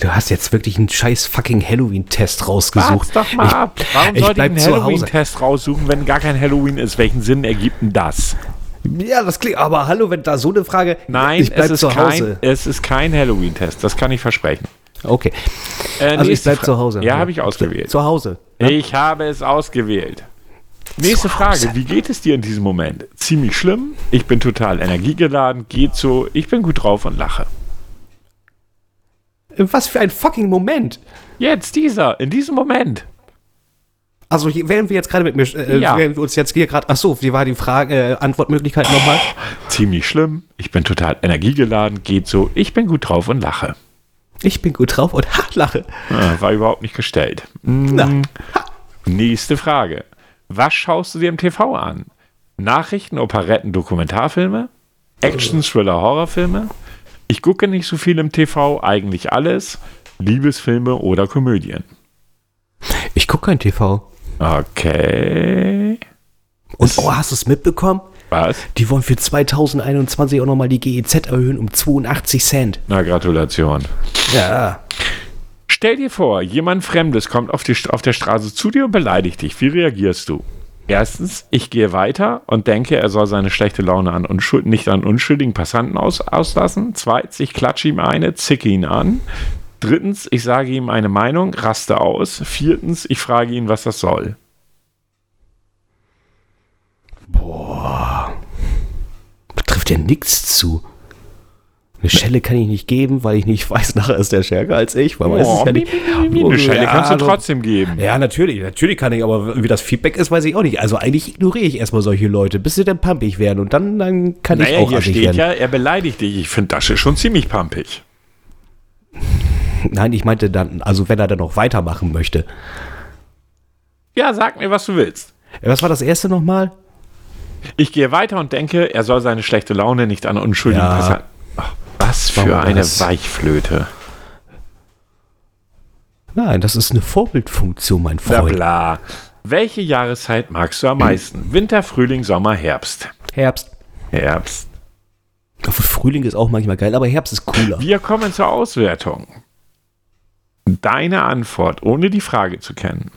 Du hast jetzt wirklich einen scheiß fucking Halloween-Test rausgesucht. Wart's doch mal ich, ab. Warum ich sollte ich einen. Halloween-Test raussuchen, wenn gar kein Halloween ist? Welchen Sinn ergibt denn das? Ja, das klingt, aber hallo, wenn da so eine Frage. Nein, ich bleib es, ist zu kein, Hause. es ist kein Halloween-Test. Das kann ich versprechen. Okay. Äh, Also ich bleib Fra- zu Hause. Ja, habe ich ausgewählt. Zu Hause. Ich habe es ausgewählt. Nächste. Frage. Wie geht es dir in diesem Moment? Ziemlich schlimm. Ich bin total energiegeladen. Geht so. Ich bin gut drauf und lache. Was für ein fucking Moment. Jetzt dieser. In diesem Moment. Also während wir jetzt gerade mit mir, äh, Ja. während wir uns jetzt hier gerade, ach so, wie war die Frage, äh, Antwortmöglichkeit nochmal? Ziemlich schlimm. Ich bin total energiegeladen. Geht so. Ich bin gut drauf und lache. Ich bin gut drauf und ha, lache. Ah, War überhaupt nicht gestellt. Na, Nächste Frage. Was schaust du dir im TV an? Nachrichten, Operetten, Dokumentarfilme? Action, Thriller, Horrorfilme? Ich gucke nicht so viel im TV, eigentlich alles. Liebesfilme oder Komödien. ich gucke kein TV. Okay. Und oh, hast du es mitbekommen? Was? Die wollen für 2021 auch nochmal die GEZ erhöhen um 82 Cent. Na, Gratulation. Ja. Stell dir vor, jemand Fremdes kommt auf, die, auf der Straße zu dir und beleidigt dich. Wie reagierst du? Erstens, ich gehe weiter und denke, er soll seine schlechte Laune an unschuld, nicht an unschuldigen Passanten aus, auslassen. Zweitens, ich klatsche ihm eine, zicke ihn an. Drittens, ich sage ihm eine Meinung, raste aus. Viertens, ich frage ihn, was das soll. Trifft ja nichts zu. Eine Schelle kann ich nicht geben, weil ich nicht weiß, nachher ist der stärker als ich. Man weiß es ja nicht. Eine Schelle Ja, kannst du also- trotzdem geben. Ja, natürlich, natürlich kann ich, aber wie das Feedback ist, weiß ich auch nicht. Also eigentlich ignoriere ich erstmal solche Leute, bis sie dann pumpig werden und dann, dann kann ich Naja, auch hier steht werden. ja, er beleidigt dich. Ich finde das ist schon ziemlich pampig. Nein, ich meinte dann, also wenn er dann noch weitermachen möchte. Ja, sag mir, was du willst. Was war das erste nochmal? Ich gehe weiter und denke, er soll seine schlechte Laune nicht an unschuldigen Ja. Personen. Was Warum für eine das? Weichflöte. Nein, das ist eine Vorbildfunktion, mein Freund. bla. Welche Jahreszeit magst du am meisten? Winter, Frühling, Sommer, Herbst. Herbst. Herbst. Frühling ist auch manchmal geil, aber Herbst ist cooler. Wir kommen zur Auswertung. Deine Antwort, ohne die Frage zu kennen.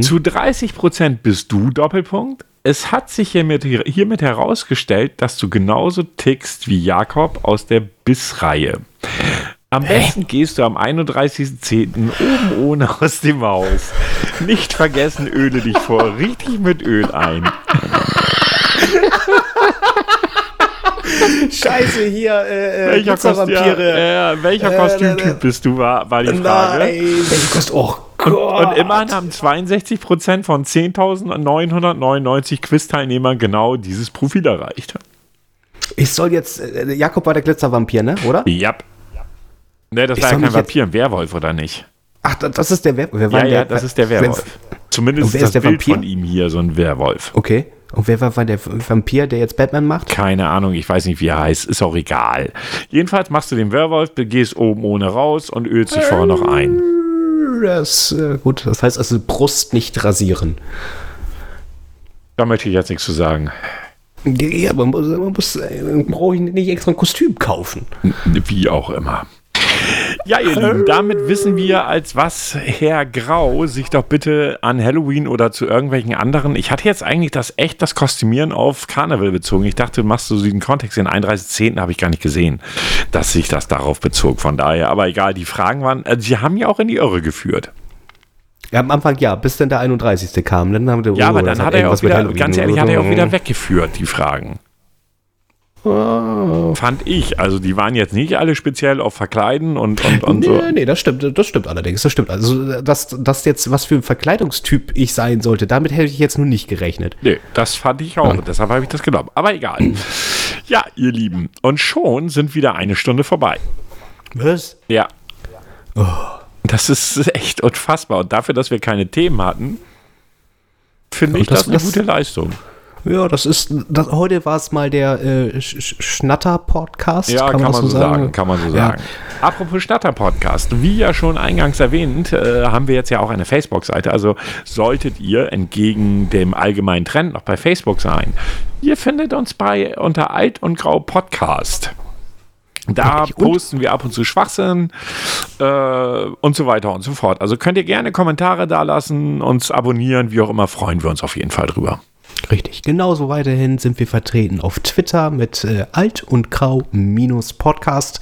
Zu 30% bist du Doppelpunkt. Es hat sich hiermit, hiermit herausgestellt, dass du genauso tickst wie Jakob aus der Biss-Reihe. Am besten gehst du am 31.10. oben ohne aus dem Haus. Nicht vergessen, öle dich vor richtig mit Öl ein. Scheiße, hier, äh, Welcher, Kostüm, ja, äh, welcher Äh, Kostümtyp äh, bist du, war, war die Frage. welche kostet, oh Und, und immerhin haben 62% von 10.999 Quiz-Teilnehmern genau dieses Profil erreicht. Ich soll jetzt, äh, Jakob war der Glitzervampir, ne, oder? Ja. Ne, das Ich war ja kein Vampir, ein Werwolf, oder nicht? Ach, da- das ist der Wer wer war Ja, ja, das ist der Werwolf. Zumindest ist das Bild Vampir? von ihm hier so ein Werwolf. Okay. Und wer war, war der Vampir, der jetzt Batman macht? Keine Ahnung, ich weiß nicht, wie er heißt, ist auch egal. Jedenfalls machst du den Werwolf, gehst oben ohne raus und ölst dich vorher noch ein. Das, äh, gut, das heißt also Brust nicht rasieren. Da möchte ich jetzt nichts zu sagen. Ja, man muss, man muss äh, brauche ich nicht extra ein Kostüm kaufen. Wie auch immer. Ja, ihr Lieben, damit wissen wir, als was Herr Grau sich doch bitte an Halloween oder zu irgendwelchen anderen. Ich hatte jetzt eigentlich das echt das Kostümieren auf Karneval bezogen. Ich dachte, machst du den Kontext den 31.10. habe ich gar nicht gesehen, dass sich das darauf bezog. Von daher, aber egal, die Fragen waren, äh, sie haben ja auch in die Irre geführt. Ja, am Anfang ja, bis dann der 31. kam. Dann haben wir, Ja, oh, aber dann hat er ja auch wieder, ganz ehrlich, hat er so. auch wieder weggeführt, die Fragen. Fand ich. Also die waren jetzt nicht alle speziell auf Verkleiden und, und, und so. Nee, nee, das stimmt, das stimmt allerdings, das stimmt. Also, dass das jetzt, was für ein Verkleidungstyp ich sein sollte, damit hätte ich jetzt nur nicht gerechnet. Nee, das fand ich auch. Deshalb habe ich das genommen. Aber egal. Ja, ihr Lieben. Und schon sind wieder eine Stunde vorbei. Was? Ja. Das ist echt unfassbar. Und dafür, dass wir keine Themen hatten, finde ich das- das, eine das- gute Leistung. Ja, das ist, das, heute war es mal der äh, Sch- Sch- Schnatter-Podcast. Ja, kann, man, das so sagen? Kann man so Ja. sagen. Apropos Statter-Podcast. Wie ja schon eingangs erwähnt, äh, haben wir jetzt ja auch eine Facebook-Seite. Also solltet ihr entgegen dem allgemeinen Trend noch bei Facebook sein. Ihr findet uns bei unter Alt und Grau Podcast. Da posten wir ab und zu Schwachsinn äh, und so weiter und so fort. Also könnt ihr gerne Kommentare da lassen, uns abonnieren, wie auch immer, freuen wir uns auf jeden Fall drüber. Richtig, genauso weiterhin sind wir vertreten auf Twitter mit äh, alt und grau minus Podcast.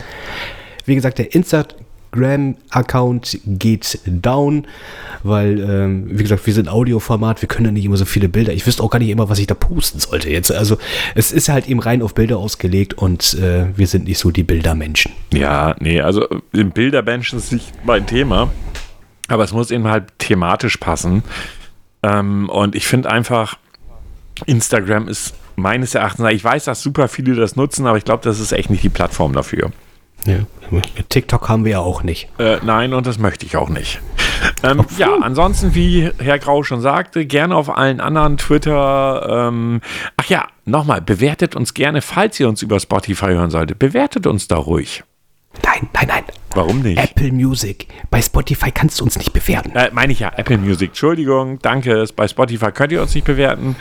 Wie gesagt, der Instagram-Account geht down, weil, ähm, wie gesagt, wir sind Audioformat, wir können ja nicht immer so viele Bilder. Ich wüsste auch gar nicht immer, was ich da posten sollte jetzt. Also es ist halt eben rein auf Bilder ausgelegt und äh, wir sind nicht so die Bildermenschen. Ja, nee, also im Bilderbench ist nicht mein Thema, aber es muss eben halt thematisch passen. Ähm, und ich finde einfach, Instagram ist meines Erachtens, ich weiß, dass super viele das nutzen, aber ich glaube, das ist echt nicht die Plattform dafür. Ja. TikTok haben wir ja auch nicht. Äh, nein, und das möchte ich auch nicht. Ähm, ja, ansonsten, wie Herr Grau schon sagte, gerne auf allen anderen Twitter. Ähm, ach ja, nochmal, bewertet uns gerne, falls ihr uns über Spotify hören solltet. Bewertet uns da ruhig. Nein, nein, nein. Warum nicht? Apple Music. Bei Spotify kannst du uns nicht bewerten. Äh, meine ich ja, Apple Music. Entschuldigung, danke. Bei Spotify könnt ihr uns nicht bewerten.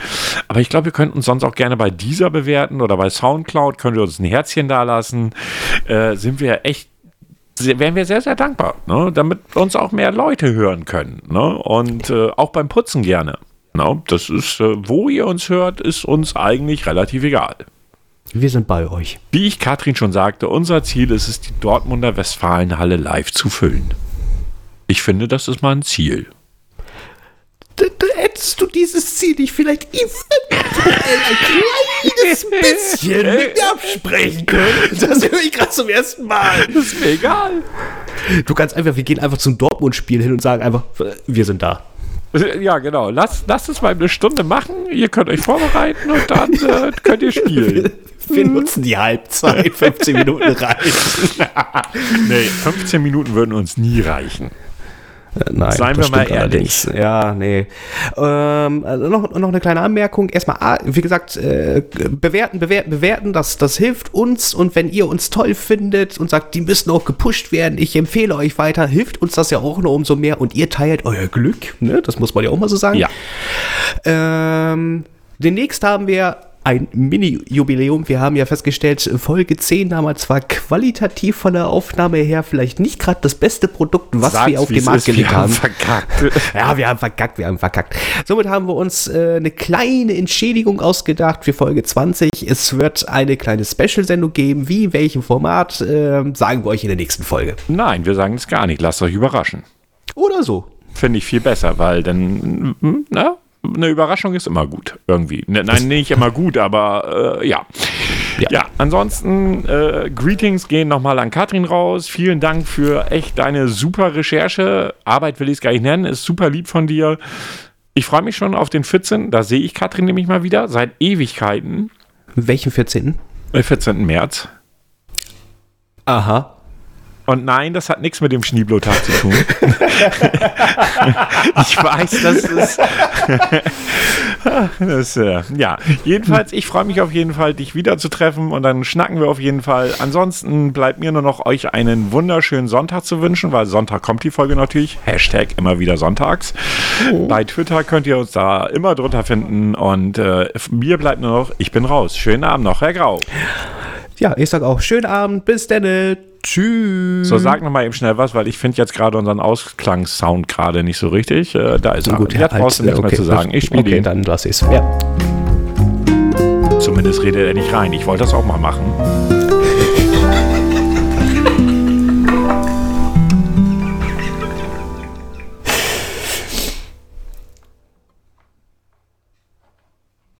Aber ich glaube, ihr könnt uns sonst auch gerne bei dieser bewerten oder bei Soundcloud könnt ihr uns ein Herzchen da lassen. Äh, sind wir echt, wären wir sehr, sehr dankbar, ne? damit uns auch mehr Leute hören können. Ne? Und äh, auch beim Putzen gerne. Ne? Das ist, äh, wo ihr uns hört, ist uns eigentlich relativ egal. Wir sind bei euch. Wie ich Katrin schon sagte, unser Ziel ist es, die Dortmunder Westfalenhalle live zu füllen. Ich finde, das ist mal ein Ziel. D- d- Hättest du dieses Ziel nicht vielleicht eventuell ein kleines bisschen mit mir absprechen können? Das höre ich gerade zum ersten Mal. Das ist mir egal. Du kannst einfach, wir gehen einfach zum Dortmund-Spiel hin und sagen einfach, wir sind da. Ja, genau. Lasst, lasst es mal eine Stunde machen. Ihr könnt euch vorbereiten und dann äh, könnt ihr spielen. Wir nutzen die Halbzeit, 15 Minuten reichen. Nee, 15 Minuten würden uns nie reichen. Äh, Nein, Seien das wir mal stimmt allerdings. Ja, nee. Ähm, also noch, noch eine kleine Anmerkung. Erstmal, wie gesagt, äh, bewerten, bewerten, bewerten. Das, das hilft uns. Und wenn ihr uns toll findet und sagt, die müssen auch gepusht werden, ich empfehle euch weiter, hilft uns das ja auch nur umso mehr. Und ihr teilt euer Glück. Ne? Das muss man ja auch mal so sagen. Ja. Ähm, demnächst haben wir ein Mini-Jubiläum. Wir haben ja festgestellt, Folge 10 damals war qualitativ von der Aufnahme her vielleicht nicht gerade das beste Produkt, was Sag's, wir auf den Markt wir gelegt haben haben. verkackt. Ja, wir haben verkackt, wir haben verkackt. Somit haben wir uns äh, eine kleine Entschädigung ausgedacht für Folge 20. Es wird eine kleine Special-Sendung geben. Wie, in welchem Format, äh, sagen wir euch in der nächsten Folge. Nein, wir sagen es gar nicht. Lasst euch überraschen. Oder so. Finde ich viel besser, weil dann, mm, na, eine Überraschung ist immer gut, irgendwie. Ne, nein, nicht immer gut, aber äh, ja. Ja. ja. ansonsten, äh, Greetings gehen nochmal an Katrin raus. Vielen Dank für echt deine super Recherche. Arbeit will ich es gar nicht nennen, ist super lieb von dir. Ich freue mich schon auf den 14. Da sehe ich Katrin nämlich mal wieder, seit Ewigkeiten. Welchen 14.? Äh, 14. März. Aha. Und nein, das hat nichts mit dem Schneeblotag zu tun. ich weiß, das ist. das, äh, ja, jedenfalls, ich freue mich auf jeden Fall, dich wiederzutreffen und dann schnacken wir auf jeden Fall. Ansonsten bleibt mir nur noch euch einen wunderschönen Sonntag zu wünschen, weil Sonntag kommt die Folge natürlich. Hashtag immer wieder sonntags. Bei Twitter könnt ihr uns da immer drunter finden und äh, mir bleibt nur noch, ich bin raus. Schönen Abend noch, Herr Grau. Ja, ich sag auch schönen Abend, bis dann. Tschüss. So, sag noch mal eben schnell was, weil ich finde jetzt gerade unseren Ausklangssound gerade nicht so richtig. Äh, da ist er. Gut, jetzt brauchst du nichts mehr zu sagen. Ich spiele Okay, den. dann lass ich's. Ja. Zumindest redet er nicht rein. Ich wollte das auch mal machen.